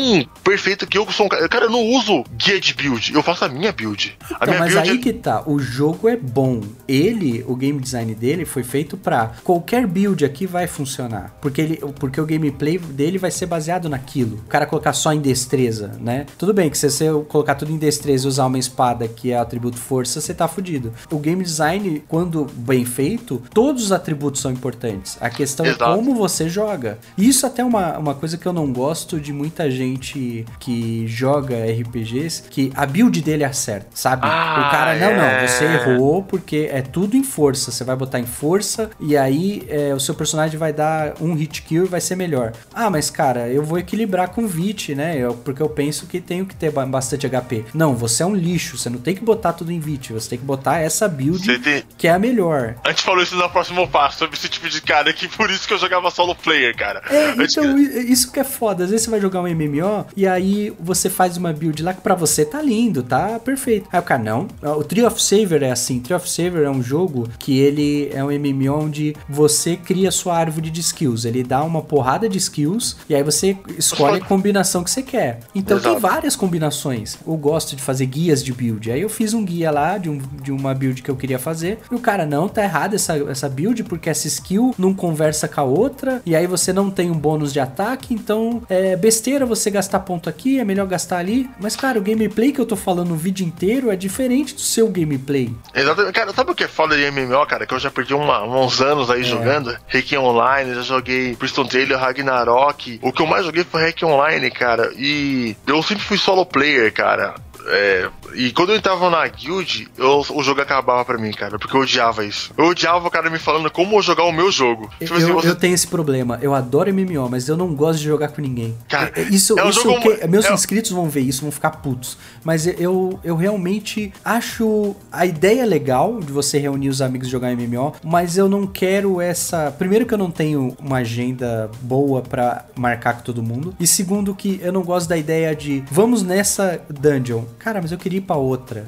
perfeito que eu sou um cara. Cara, eu não uso guia de build, eu faço a minha build. A então, minha mas build aí é... que tá. O jogo é bom. Ele, o game design dele, foi feito pra qualquer build aqui vai funcionar. Porque, ele, porque o gameplay gameplay dele vai ser baseado naquilo. O cara colocar só em destreza, né? Tudo bem que se você colocar tudo em destreza e usar uma espada que é atributo força, você tá fudido. O game design, quando bem feito, todos os atributos são importantes. A questão é Exato. é como você joga. Isso até é uma, uma coisa que eu não gosto de muita gente que joga RPGs, que a build dele acerta, sabe? Ah, o cara, não, é... não, você errou porque é tudo em força. Você vai botar em força e aí é, o seu personagem vai dar um hit kill e vai ser melhor. Ah, mas cara, eu vou equilibrar com VIT, né? Eu, porque eu penso que tenho que ter bastante HP. Não, você é um lixo, você não tem que botar tudo em VIT, você tem que botar essa build tem... que é a melhor. A gente falou isso no próximo passo, sobre esse tipo de cara, que por isso que eu jogava solo player, cara. É, então, isso que é foda. Às vezes você vai jogar um MMO e aí você faz uma build lá que pra você tá lindo, tá perfeito. Aí o cara, não. O Tree of Saver é assim. Tree of Saver é um jogo que ele é um MMO onde você cria sua árvore de skills. Ele dá uma porrada de skills e aí você escolhe a combinação que você quer. Então Exato. tem várias combinações. Eu gosto de fazer guias de build. Aí eu fiz um guia lá de, um, de uma build que eu queria fazer e o cara, não, tá errado essa, essa build porque essa skill não conversa com a outra e aí você não tem um bônus de ataque, então é besteira você gastar ponto aqui, é melhor gastar ali. Mas, cara, o gameplay que eu tô falando o vídeo inteiro é diferente do seu gameplay. Exatamente. Cara, sabe o que é foda de MMO, cara? Que eu já perdi uma, uns anos aí é. jogando. Reiki Online, já joguei Priston Trail, Ragnar Ragnarok. O que eu mais joguei foi Hack Online, cara. E eu sempre fui solo player, cara. É, e quando eu entrava na guild, eu, o jogo acabava pra mim, cara, porque eu odiava isso. Eu odiava o cara me falando como jogar o meu jogo. Tipo eu, assim, você... eu, tenho esse problema. Eu adoro MMO, mas eu não gosto de jogar com ninguém. Cara, é, isso, é um isso jogo... que, meus é... inscritos vão ver isso, vão ficar putos. Mas eu, eu realmente acho a ideia legal de você reunir os amigos e jogar MMO, mas eu não quero essa. Primeiro, que eu não tenho uma agenda boa para marcar com todo mundo. E segundo, que eu não gosto da ideia de vamos nessa dungeon. Cara, mas eu queria ir pra outra.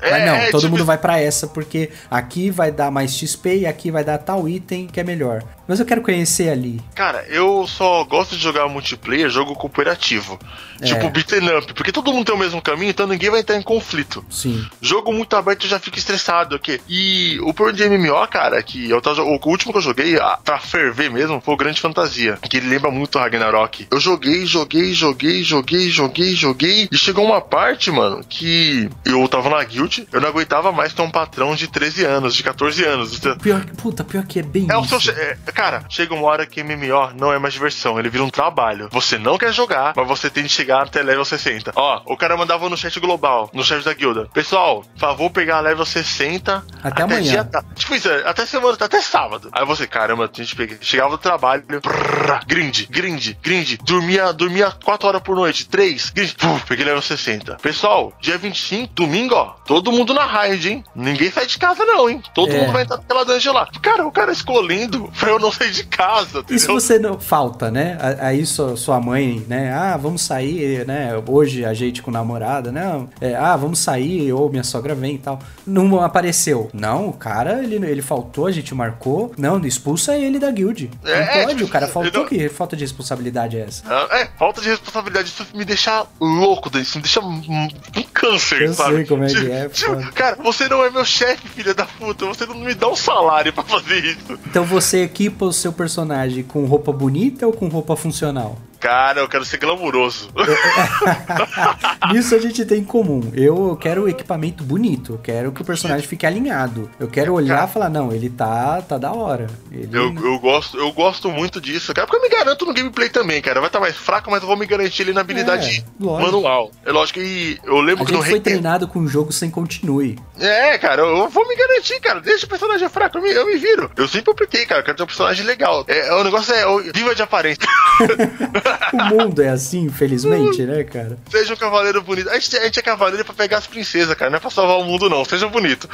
É, Mas não, é, todo tipo... mundo vai para essa porque aqui vai dar mais XP e aqui vai dar tal item que é melhor. Mas eu quero conhecer ali. Cara, eu só gosto de jogar multiplayer, jogo cooperativo. É. Tipo beat'em up, porque todo mundo tem o mesmo caminho, então ninguém vai entrar em conflito. Sim. Jogo muito aberto eu já fico estressado aqui. E o problema de MMO, cara, que eu tava, o último que eu joguei, pra ferver mesmo, foi o Grande Fantasia. Que ele lembra muito o Ragnarok. Eu joguei, joguei, joguei, joguei, joguei, joguei. E chegou uma parte, mano, que eu tava na guild, eu não aguentava mais ter um patrão de 13 anos, de 14 anos. Pior, puta, pior que é bem é isso. O seu, é, cara, chega uma hora que MMO não é mais diversão, ele vira um trabalho. Você não quer jogar, mas você tem que chegar até level 60. Ó, o cara mandava no chat global, no chat da guilda. Pessoal, favor pegar level 60 até, até amanhã. Dia, tipo isso, até semana, até sábado. Aí você, caramba, a gente pega, chegava do trabalho, brrr, grind, grind, grind, dormia, dormia 4 horas por noite, 3, grind, puf, peguei level 60. Pessoal, dia 25, domingo, ó, todo mundo na raid, hein? Ninguém sai de casa não, hein? Todo é. mundo vai entrar naquela dungeon lá. Cara, o cara escolhendo pra eu não sair de casa, entendeu? E se você não... Falta, né? Aí sua mãe, né? Ah, vamos sair, né? Hoje a gente com namorada, né? É, ah, vamos sair, ou minha sogra vem e tal. Não apareceu. Não, o cara, ele, ele faltou, a gente marcou. Não, expulsa ele da guild. É, não pode, tipo, o cara faltou. Não... Que falta de responsabilidade é essa? É, falta de responsabilidade. Isso me deixa louco, isso me deixa um câncer, eu sabe? Sei como é que é. Tipo, cara, você não é meu chefe, filha da puta. Você não me dá um salário para fazer isso. Então você equipa o seu personagem com roupa bonita ou com roupa funcional? Cara, eu quero ser glamuroso. Isso a gente tem em comum. Eu quero equipamento bonito. Eu quero que o personagem fique alinhado. Eu quero olhar e falar, não, ele tá, tá da hora. Ele... Eu, eu, gosto, eu gosto muito disso, cara. Porque eu me garanto no gameplay também, cara. Vai estar tá mais fraco, mas eu vou me garantir ali na habilidade é, manual. É lógico que eu lembro a que gente foi treinado com um jogo sem continue. É, cara, eu vou me garantir, cara. Deixa o personagem fraco, eu me, eu me viro. Eu sempre optei, cara. Eu quero ter um personagem legal. É, o negócio é, é viva de aparência. o mundo é assim, infelizmente, né, cara? Seja um cavaleiro bonito. A gente, a gente é cavaleiro pra pegar as princesas, cara. Não é pra salvar o mundo, não. Seja bonito.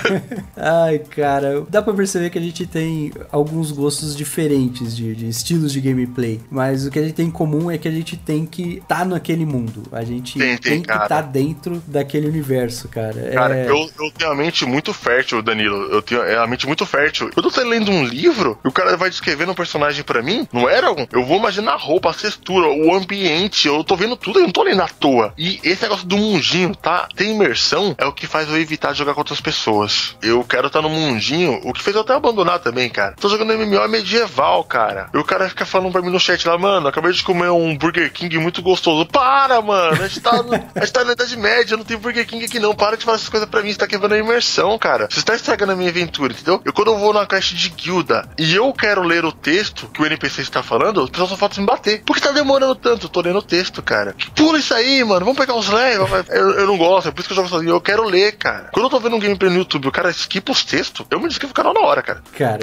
Ai, cara. Dá pra perceber que a gente tem alguns gostos diferentes de, de, estilos de gameplay. Mas o que a gente tem em comum é que a gente tem que estar tá naquele mundo. A gente tem, tem, tem que estar tá dentro daquele universo, cara. Cara, é... eu, eu tenho a mente muito fértil, Danilo. Eu tenho a mente muito fértil. Quando eu tô lendo um livro e o cara vai descrevendo um personagem pra mim, não era um. Eu vou imaginar a roupa, a textura, o ambiente, eu tô vendo tudo, eu não tô lendo à toa. E esse negócio do mundinho, tá? Tem imersão, é o que faz eu evitar jogar com outras pessoas. Eu quero estar tá no mundinho, o que fez eu até abandonar também, cara. Tô jogando MMO é medieval, cara. E o cara fica falando pra mim no chat lá, mano, acabei de comer um Burger King muito gostoso. Para, mano, a gente tá, a gente tá na Idade Média, não tem Burger King aqui não. Para de falar essas coisas pra mim, você tá quebrando a imersão, cara. Você está estragando a minha aventura, entendeu? Eu quando eu vou na caixa de guilda e eu quero ler o texto que o NPC está falando, o pessoal só falta me bater. Por que tá demorando tanto? Eu tô lendo o texto, cara. Pula isso aí, mano. Vamos pegar uns levels. Eu, eu, não gosto, é por isso que eu jogo sozinho. Eu quero ler, cara. Quando eu tô vendo um gameplay no YouTube, o cara esquipa os textos, eu me desquipo o canal na hora, cara. Cara.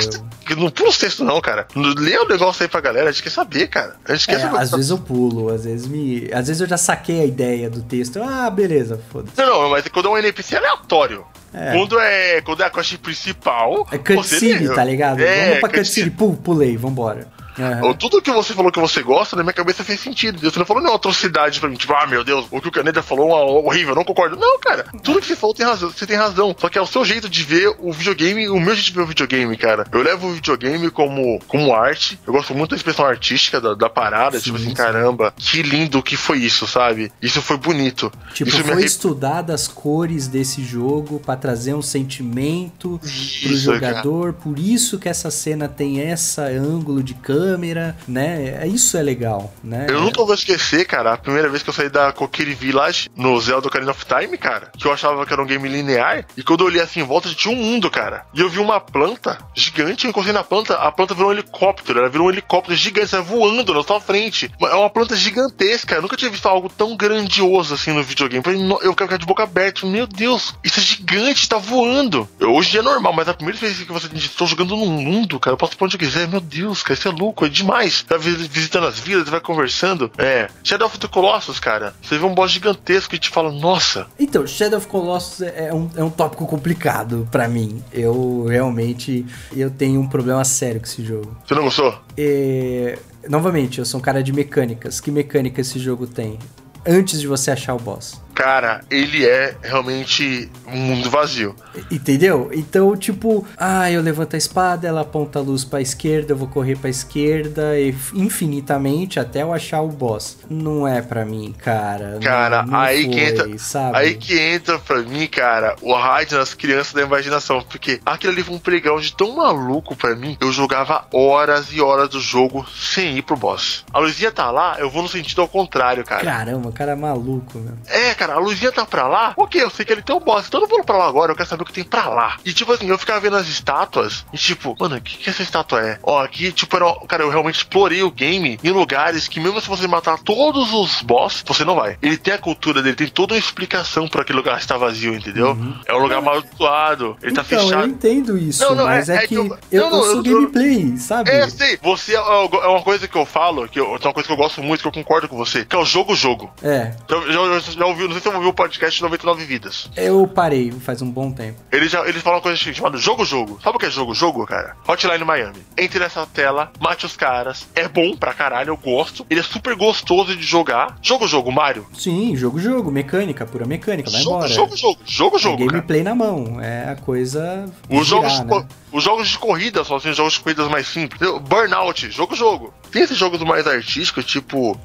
Não pula os textos, não, cara. Lê o negócio aí pra galera, a gente quer saber, cara. A gente quer é, saber. Às vezes eu pulo, às vezes me. Às vezes eu já saquei a ideia do texto. Ah, beleza, foda-se. Não, não, mas quando é um NPC aleatório. É. Quando, é, quando é a quest principal. É cutscene, tá ligado? É, Vamos pra cutscene, pum, pulei, vambora. Uhum. Tudo que você falou que você gosta, na minha cabeça fez sentido. Você não falou nenhuma atrocidade pra mim, tipo, ah, meu Deus, o que o Caneda falou é horrível, não concordo. Não, cara, tudo que você falou tem razão, você tem razão. Só que é o seu jeito de ver o videogame, o meu jeito de ver o videogame, cara. Eu levo o videogame como, como arte, eu gosto muito da expressão artística da, da parada, sim, tipo assim, sim. caramba, que lindo que foi isso, sabe? Isso foi bonito. Tipo, isso foi me... estudar as cores desse jogo para trazer um sentimento isso, pro jogador, cara. por isso que essa cena tem essa ângulo de câmera, né? né? É, isso é legal, né? Eu nunca vou esquecer, cara, a primeira vez que eu saí da Kokiri Village no Zelda Ocarina of Time, cara, que eu achava que era um game linear, e quando eu olhei assim em volta, tinha um mundo, cara. E eu vi uma planta gigante, eu encostei na planta, a planta virou um helicóptero, ela virou um helicóptero gigante, saiu voando na sua frente. É uma planta gigantesca, eu nunca tinha visto algo tão grandioso assim no videogame. Eu quero ficar de boca aberta, meu Deus, isso é gigante, tá voando. Hoje é normal, mas a primeira vez que você estou jogando num mundo, cara, eu posso pra onde eu quiser, meu Deus, cara, isso é louco, é demais tá visitando as vilas, vai conversando. É. Shadow of the Colossus, cara. Você vê um boss gigantesco e te fala, nossa. Então, Shadow of Colossus é um, é um tópico complicado para mim. Eu realmente eu tenho um problema sério com esse jogo. Você não gostou? É, novamente, eu sou um cara de mecânicas. Que mecânica esse jogo tem? Antes de você achar o boss. Cara, ele é realmente um mundo vazio. Entendeu? Então, tipo, ah, eu levanto a espada, ela aponta a luz pra esquerda, eu vou correr pra esquerda e infinitamente até eu achar o boss. Não é pra mim, cara. Cara, não, não aí foi, que entra. sabe? Aí que entra pra mim, cara, o raid nas crianças da imaginação. Porque aquilo ali foi um playground tão maluco pra mim. Eu jogava horas e horas do jogo sem ir pro boss. A luzinha tá lá, eu vou no sentido ao contrário, cara. Caramba, o cara é maluco, meu. É, cara, a luzinha tá pra lá. Ok, eu sei que ele tem o boss. Então eu não vou pra lá agora, eu quero saber o que tem pra lá. E tipo assim, eu ficava vendo as estátuas e tipo, mano, o que, que essa estátua é? Ó, aqui, tipo, era, cara, eu realmente explorei o game em lugares que mesmo se você matar todos os boss, você não vai. Ele tem a cultura dele, tem toda uma explicação pra aquele lugar estar vazio, entendeu? É um lugar amaldiçoado, ele tá então, eu fechado. entendo isso, Não, não, mas é- é, é que que eu, eu- eu, não, não, sou eu- gameplay, sabe? É, sei. Você é, é uma coisa que eu falo, que eu, tem uma coisa que eu gosto muito, que eu concordo com você, que é o jogo-jogo. É, Já, já, já, já ouviu, não sei se você ouviu o podcast 99 Vidas. eu parei faz um bom tempo. Eles, já, eles falam uma coisa chamada jogo-jogo. Sabe o que é jogo-jogo, cara? Hotline Miami. Entre nessa tela, mate os caras. É bom pra caralho, eu gosto. Ele é super gostoso de jogar. Jogo-jogo, Mario. Sim, jogo, jogo, mecânica, pura mecânica, vai Jogo, embora. jogo, jogo. Jogo, É gameplay na mão, é a coisa. Os girar, jogos, de né? os jogos de corrida são assim, jogos de corridas mais simples. Burnout, jogo-jogo. Tem esses jogos mais artísticos, tipo.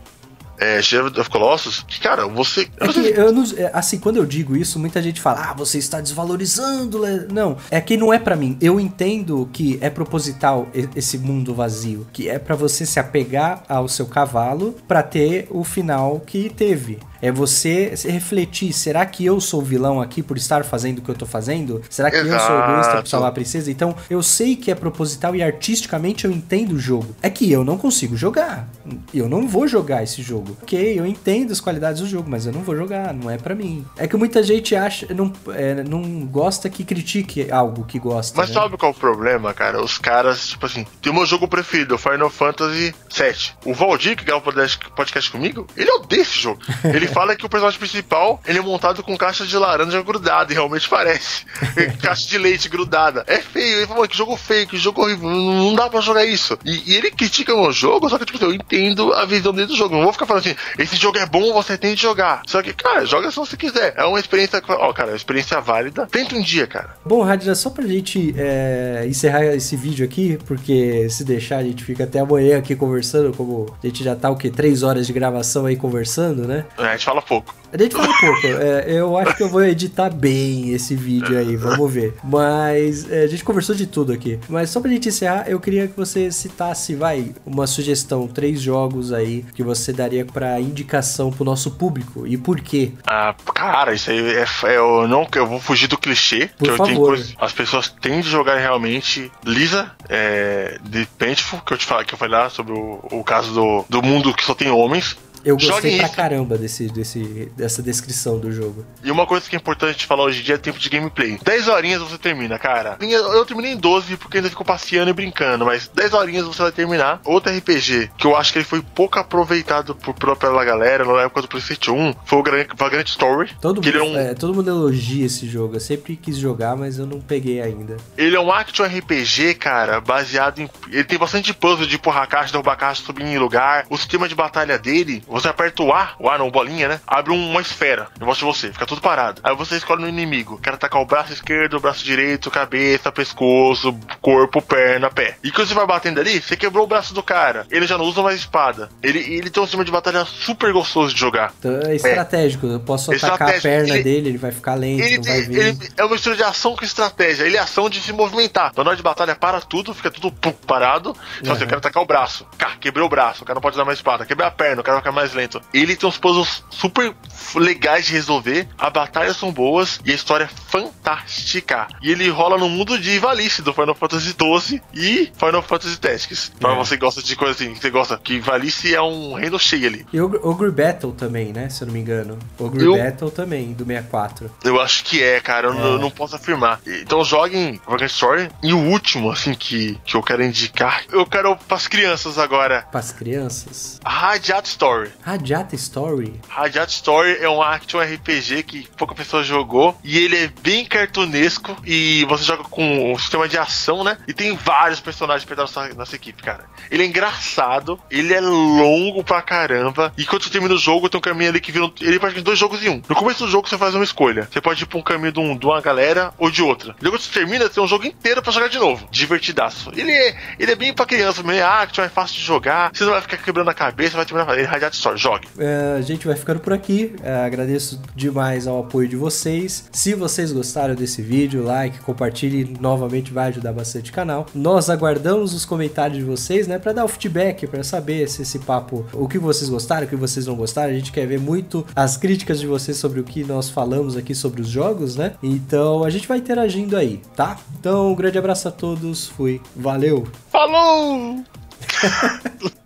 É, Shadow of Colossus, que, cara, você. É que eu não, é, assim, quando eu digo isso, muita gente fala, ah, você está desvalorizando. Le-". Não, é que não é pra mim. Eu entendo que é proposital esse mundo vazio, que é pra você se apegar ao seu cavalo pra ter o final que teve. É você se refletir, será que eu sou vilão aqui por estar fazendo o que eu tô fazendo? Será que eu sou egoísta por Exato. salvar a princesa? Então, eu sei que é proposital e artisticamente eu entendo o jogo. É que eu não consigo jogar. Eu não vou jogar esse jogo. Ok, eu entendo as qualidades do jogo, mas eu não vou jogar, não é pra mim. É que muita gente acha, não, é, não gosta que critique algo que gosta. Mas né? sabe qual é o problema, cara? Os caras, tipo assim, tem o meu jogo preferido, Final Fantasy VII. O Valdir, que grava o podcast comigo, ele odeia esse jogo. Ele fala que o personagem principal, ele é montado com caixa de laranja grudada, e realmente parece. caixa de leite grudada. É feio. Ele falou, que jogo feio, que jogo horrível, não, dá pra jogar isso. E, e ele critica o jogo, só que, tipo eu entendo a visão dele do jogo. Não vou ficar falando assim, esse jogo é bom, você tem de jogar. Só que, cara, joga se você quiser. É uma experiência, ó, cara, é uma experiência válida. Tenta um dia, cara. Bom, Radila, só pra gente é, encerrar esse vídeo aqui, porque se deixar a gente fica até amanhã aqui conversando, como a gente já tá o quê? Três horas de gravação aí conversando, né? É, gente fala pouco. A gente fala pouco, é, eu acho que eu vou editar bem esse vídeo aí, vamos ver. Mas é, a gente conversou de tudo aqui. Mas só pra gente encerrar, eu queria que você citasse, vai, uma sugestão, três jogos aí que você daria pra indicação pro nosso público e por quê. Ah, cara, isso aí é, é- eu não eu vou fugir do clichê, Por que eu tenho favor. coisa, as pessoas têm de jogar realmente Lisa, é, de Painful, que eu te falei que eu falei lá sobre o, o caso do, do mundo que só tem homens. Eu gostei pra isso. caramba desse, desse, dessa descrição do jogo. E uma coisa que é importante falar hoje em dia é tempo de gameplay. 10 horinhas você termina, cara. Eu terminei em 12 porque ainda ficou passeando e brincando, mas 10 horinhas você vai terminar. Outro RPG que eu acho que ele foi pouco aproveitado por, pela, galera na época do PlayStation 1 foi o Gran- Vagrant Story. Todo, é mundo, um, é, todo mundo elogia esse jogo. Eu sempre quis jogar, mas eu não peguei ainda. Ele é um action RPG, cara, baseado em. Ele tem bastante puzzle de empurrar caixa, derrubar caixa, subir em lugar. O sistema de batalha dele, você aperta o A, o A não, bolinha, né? Abre uma esfera volta de você, fica tudo parado. Aí você escolhe no inimigo. Quer atacar o braço esquerdo, o braço direito, cabeça, pescoço, corpo, perna, pé. E quando você vai batendo ali, você quebrou o braço do cara. Ele já não usa mais espada. Ele, ele tem um sistema de batalha super gostoso de jogar. Então é estratégico. Eu posso atacar a perna Ele- dele, ele vai ficar lento, Ele, não vai ele é uma mistura de ação com estratégia. Ele é ação de se movimentar. Na hora de batalha, para tudo, fica tudo pum, parado. Só Uhum. você quer atacar o braço. Cá, quebrou o braço, o cara não pode usar mais espada. Quebrei a perna, o cara vai ficar mais lento. Ele tem uns puzzles super legais de resolver. As batalhas são boas e a história é fantástica. E ele rola no mundo de Ivalice do Final Fantasy XII e Final Fantasy Tactics. Pra É. você que gosta de coisa assim, que você gosta, que Ivalice é um reino cheio ali. E Ogre, Battle também, né? Se eu não me engano. Ogre Eu- Battle também, do 64. Eu acho que é, cara. Eu, não- É. eu não posso afirmar. Então joguem Vagrant Story. E o último, assim, que, que eu quero indicar. Eu quero pras crianças agora. Pras crianças. Radiato Story. Radiata Story? Radiata Story é um action RPG que pouca pessoa jogou e ele é bem cartunesco e você joga com um sistema de ação, né? E tem vários personagens pra nossa, nossa equipe, cara. Ele é engraçado, ele é longo pra caramba e quando você termina o jogo tem um caminho ali que vira. Ele é praticamente dois jogos em um. No começo do jogo você faz uma escolha. Você pode ir pra um caminho de, um, de uma galera ou de outra. Depois que você termina, tem um jogo inteiro pra jogar de novo. Divertidaço. Ele é, ele é bem pra criança, meio action, é fácil de jogar. Você não vai ficar quebrando a cabeça, vai terminar. Ele é Radiata Story, jogue. É, a gente vai ficando por aqui. É, agradeço demais ao apoio de vocês. Se vocês gostaram desse vídeo, like, compartilhe novamente, vai ajudar bastante o canal. Nós aguardamos os comentários de vocês, né, para dar o feedback, para saber se esse papo, o que vocês gostaram, o que vocês não gostaram. A gente quer ver muito as críticas de vocês sobre o que nós falamos aqui sobre os jogos, né? Então a gente vai interagindo aí, tá? Então, um grande abraço a todos, fui, valeu! Falou!